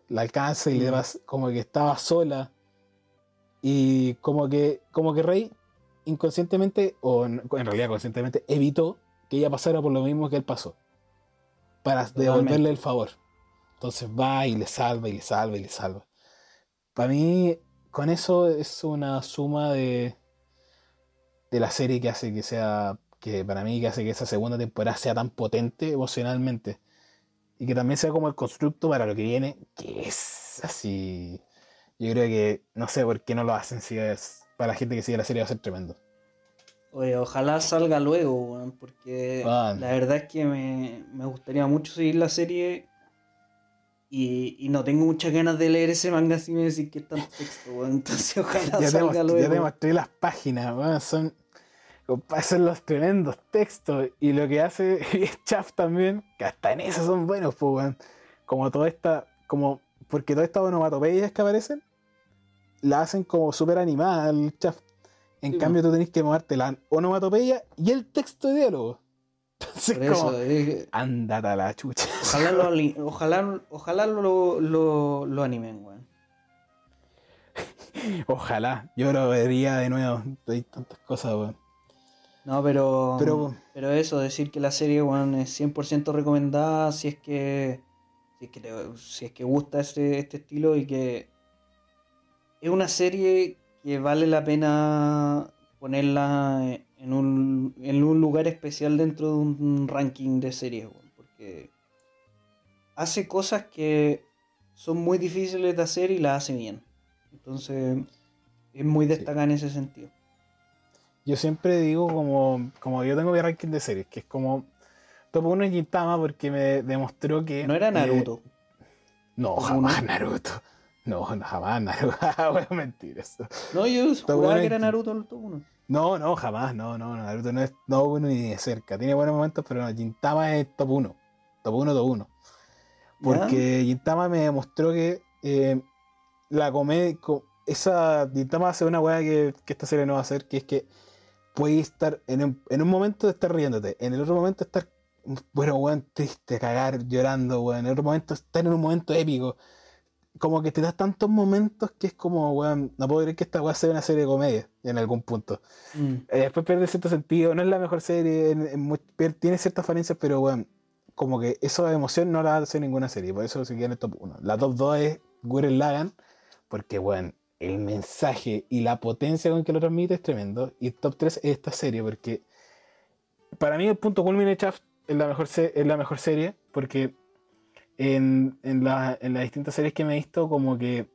Speaker 1: la alcanza y le
Speaker 2: Mm.
Speaker 1: vas como que estaba sola. Y como que, como que Rey inconscientemente, o en en realidad conscientemente, evitó que ella pasara por lo mismo que él pasó. Para
Speaker 2: Totalmente.
Speaker 1: devolverle el favor. Entonces va y le salva y le salva y le salva. Para mí, con eso es una suma de, de la serie que hace que sea, que para mí que hace que esa segunda temporada sea tan potente emocionalmente. Y que también sea como el constructo para lo que viene, que es así. Yo creo que, no sé por qué no lo hacen, si es, para la gente que sigue la serie va a ser tremendo.
Speaker 2: Oye, ojalá salga luego, weón, porque la verdad es que me, me gustaría mucho seguir la serie y, y no tengo muchas ganas de leer ese manga sin decir que es tanto texto, weón. Entonces ojalá
Speaker 1: Ya te,
Speaker 2: salga luego.
Speaker 1: ya te mostré las páginas, weón, son, son los tremendos textos. Y lo que hace Chaff también, que hasta en eso son buenos, pues, weón. Como toda esta, como, porque todas estas onomatopeyas que aparecen, la hacen como súper animada el Chaff. En
Speaker 2: Sí,
Speaker 1: cambio, tú tenés que moverte la onomatopeya y el texto de diálogo. Entonces,
Speaker 2: Por
Speaker 1: como,
Speaker 2: eso, eh,
Speaker 1: ándate a la chucha.
Speaker 2: ojalá lo, ojalá, ojalá lo, lo, lo animen, weón.
Speaker 1: Ojalá, yo lo vería de nuevo. Hay tantas cosas, weón.
Speaker 2: No, pero,
Speaker 1: Pero-
Speaker 2: pero eso, decir que la serie weón, es 100% recomendada si es que si es que, te- si es que gusta este, este estilo y que es una serie que vale la pena ponerla en un, en un lugar especial dentro de un ranking de series, porque hace cosas que son muy difíciles de hacer y las hace bien. Entonces es muy destacada en ese sentido.
Speaker 1: Yo siempre digo como, como yo tengo mi ranking de series, que es como top 1 en Gintama porque me demostró que...
Speaker 2: No era
Speaker 1: eh,
Speaker 2: Naruto.
Speaker 1: no, jamás
Speaker 2: uno.
Speaker 1: Naruto. No, jamás Naruto. Bueno, mentira eso.
Speaker 2: No, yo juraba que era Naruto el top 1.
Speaker 1: No, no, jamás. No, no, Naruto no es top 1 ni de cerca. Tiene buenos momentos, pero no, Gintama es top 1. Top 1, top 1. Porque Gintama me demostró que eh, la comedia... Esa Gintama hace una weá que, que esta serie no va a hacer, que es que puedes estar en un, en un momento de estar riéndote, en el otro momento estar, bueno, weón, triste, cagar, llorando, weón, en el otro momento estar en un momento épico. Como que te das tantos momentos que es como, weón, no puedo creer que esta weá sea una serie de comedia en algún punto.
Speaker 2: Mm.
Speaker 1: Eh, después pierde cierto sentido, no es la mejor serie, en- en tiene ciertas falencias, pero weón, como que esa emoción no la hace ninguna serie, por eso se queda en el top 1. La top 2 es Gurren Lagan, porque weón, el mensaje y la potencia con que lo transmite es tremendo. Y top 3 es esta serie, porque para mí el punto culmine Shaft es la mejor, es la mejor serie, porque en, en, la- en las distintas series que me he visto, como que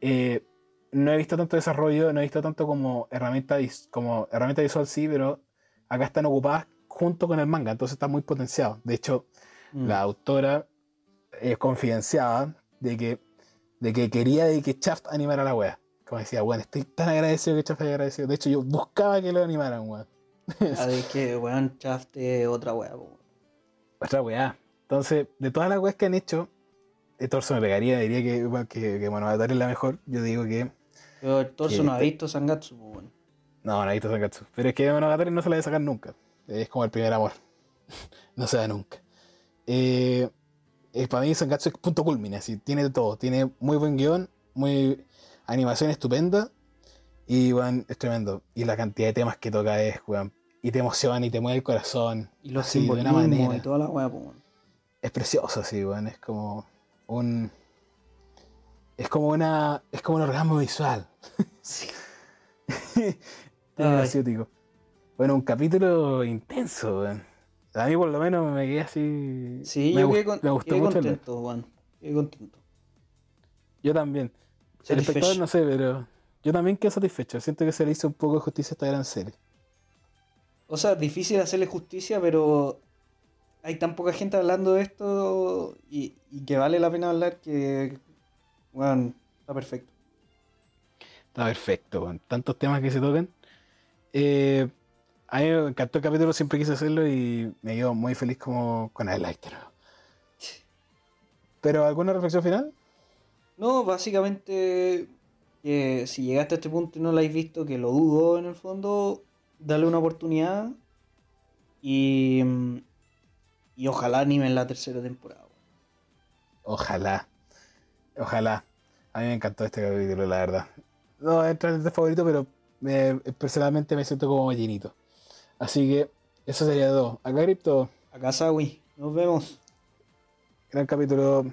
Speaker 1: eh, no he visto tanto desarrollo, no he visto tanto como herramienta, como herramienta visual, sí, pero acá están ocupadas junto con el manga, entonces está muy potenciado. De hecho,
Speaker 2: Mm.
Speaker 1: la autora es confidenciaba de que, de que quería de que Shaft animara la wea. Como decía, bueno, estoy tan agradecido que Shaft haya agradecido. De hecho, yo buscaba que lo animaran, weón.
Speaker 2: Ah, es que, weón, Shaft es otra weá, po, weón.
Speaker 1: Otra weá. Entonces, de todas las weas que han hecho, el torso me pegaría, diría que, bueno, que, que Monogatari es la mejor. Yo digo que.
Speaker 2: Pero el torso
Speaker 1: Que
Speaker 2: no ha
Speaker 1: te-
Speaker 2: visto Sangatsu, po, weón.
Speaker 1: No, no he visto Sankatsu. Pero es que Monogatari no se la a sacar nunca. Es como el primer amor. no se da nunca. Eh, eh, para mí Sankatsu es punto culmine, así, tiene de todo. Tiene muy buen guion, muy animación estupenda. Y weón, es tremendo. Y la cantidad de temas que toca es, weón. Y te emociona y te mueve el corazón.
Speaker 2: Y los
Speaker 1: así, de una manera.
Speaker 2: y toda la weá, weón.
Speaker 1: Es precioso, así, weón. Es como un. Es como una. Es como un orgasmo visual.
Speaker 2: Sí.
Speaker 1: Asiático. Bueno, un capítulo intenso, weón. A mí por lo menos me quedé así.
Speaker 2: Sí,
Speaker 1: me
Speaker 2: yo quedé, con-
Speaker 1: me gustó
Speaker 2: quedé
Speaker 1: mucho
Speaker 2: contento, weón. Quedé contento.
Speaker 1: Yo también. El espectador no sé, pero yo también quedé satisfecho. Siento que se le hizo un poco de justicia a esta gran serie.
Speaker 2: O sea, difícil hacerle justicia, pero hay tan poca gente hablando de esto y, y que vale la pena hablar que, bueno, está perfecto.
Speaker 1: Está perfecto, weón. Tantos temas que se tocan. Eh, a mí me encantó el capítulo, siempre quise hacerlo y me quedo muy feliz como con el like. Pero ¿alguna reflexión final?
Speaker 2: No, básicamente, que si llegaste a este punto y no lo habéis visto, que lo dudo en el fondo, dale una oportunidad y, mm, y ojalá animen la tercera temporada.
Speaker 1: Ojalá. Ojalá. A mí me encantó este capítulo, la verdad. No entra en el favorito, pero me- personalmente me siento como llenito. Así que eso sería todo. Acá Crypto,
Speaker 2: Acá Sawi, nos vemos.
Speaker 1: gran capítulo.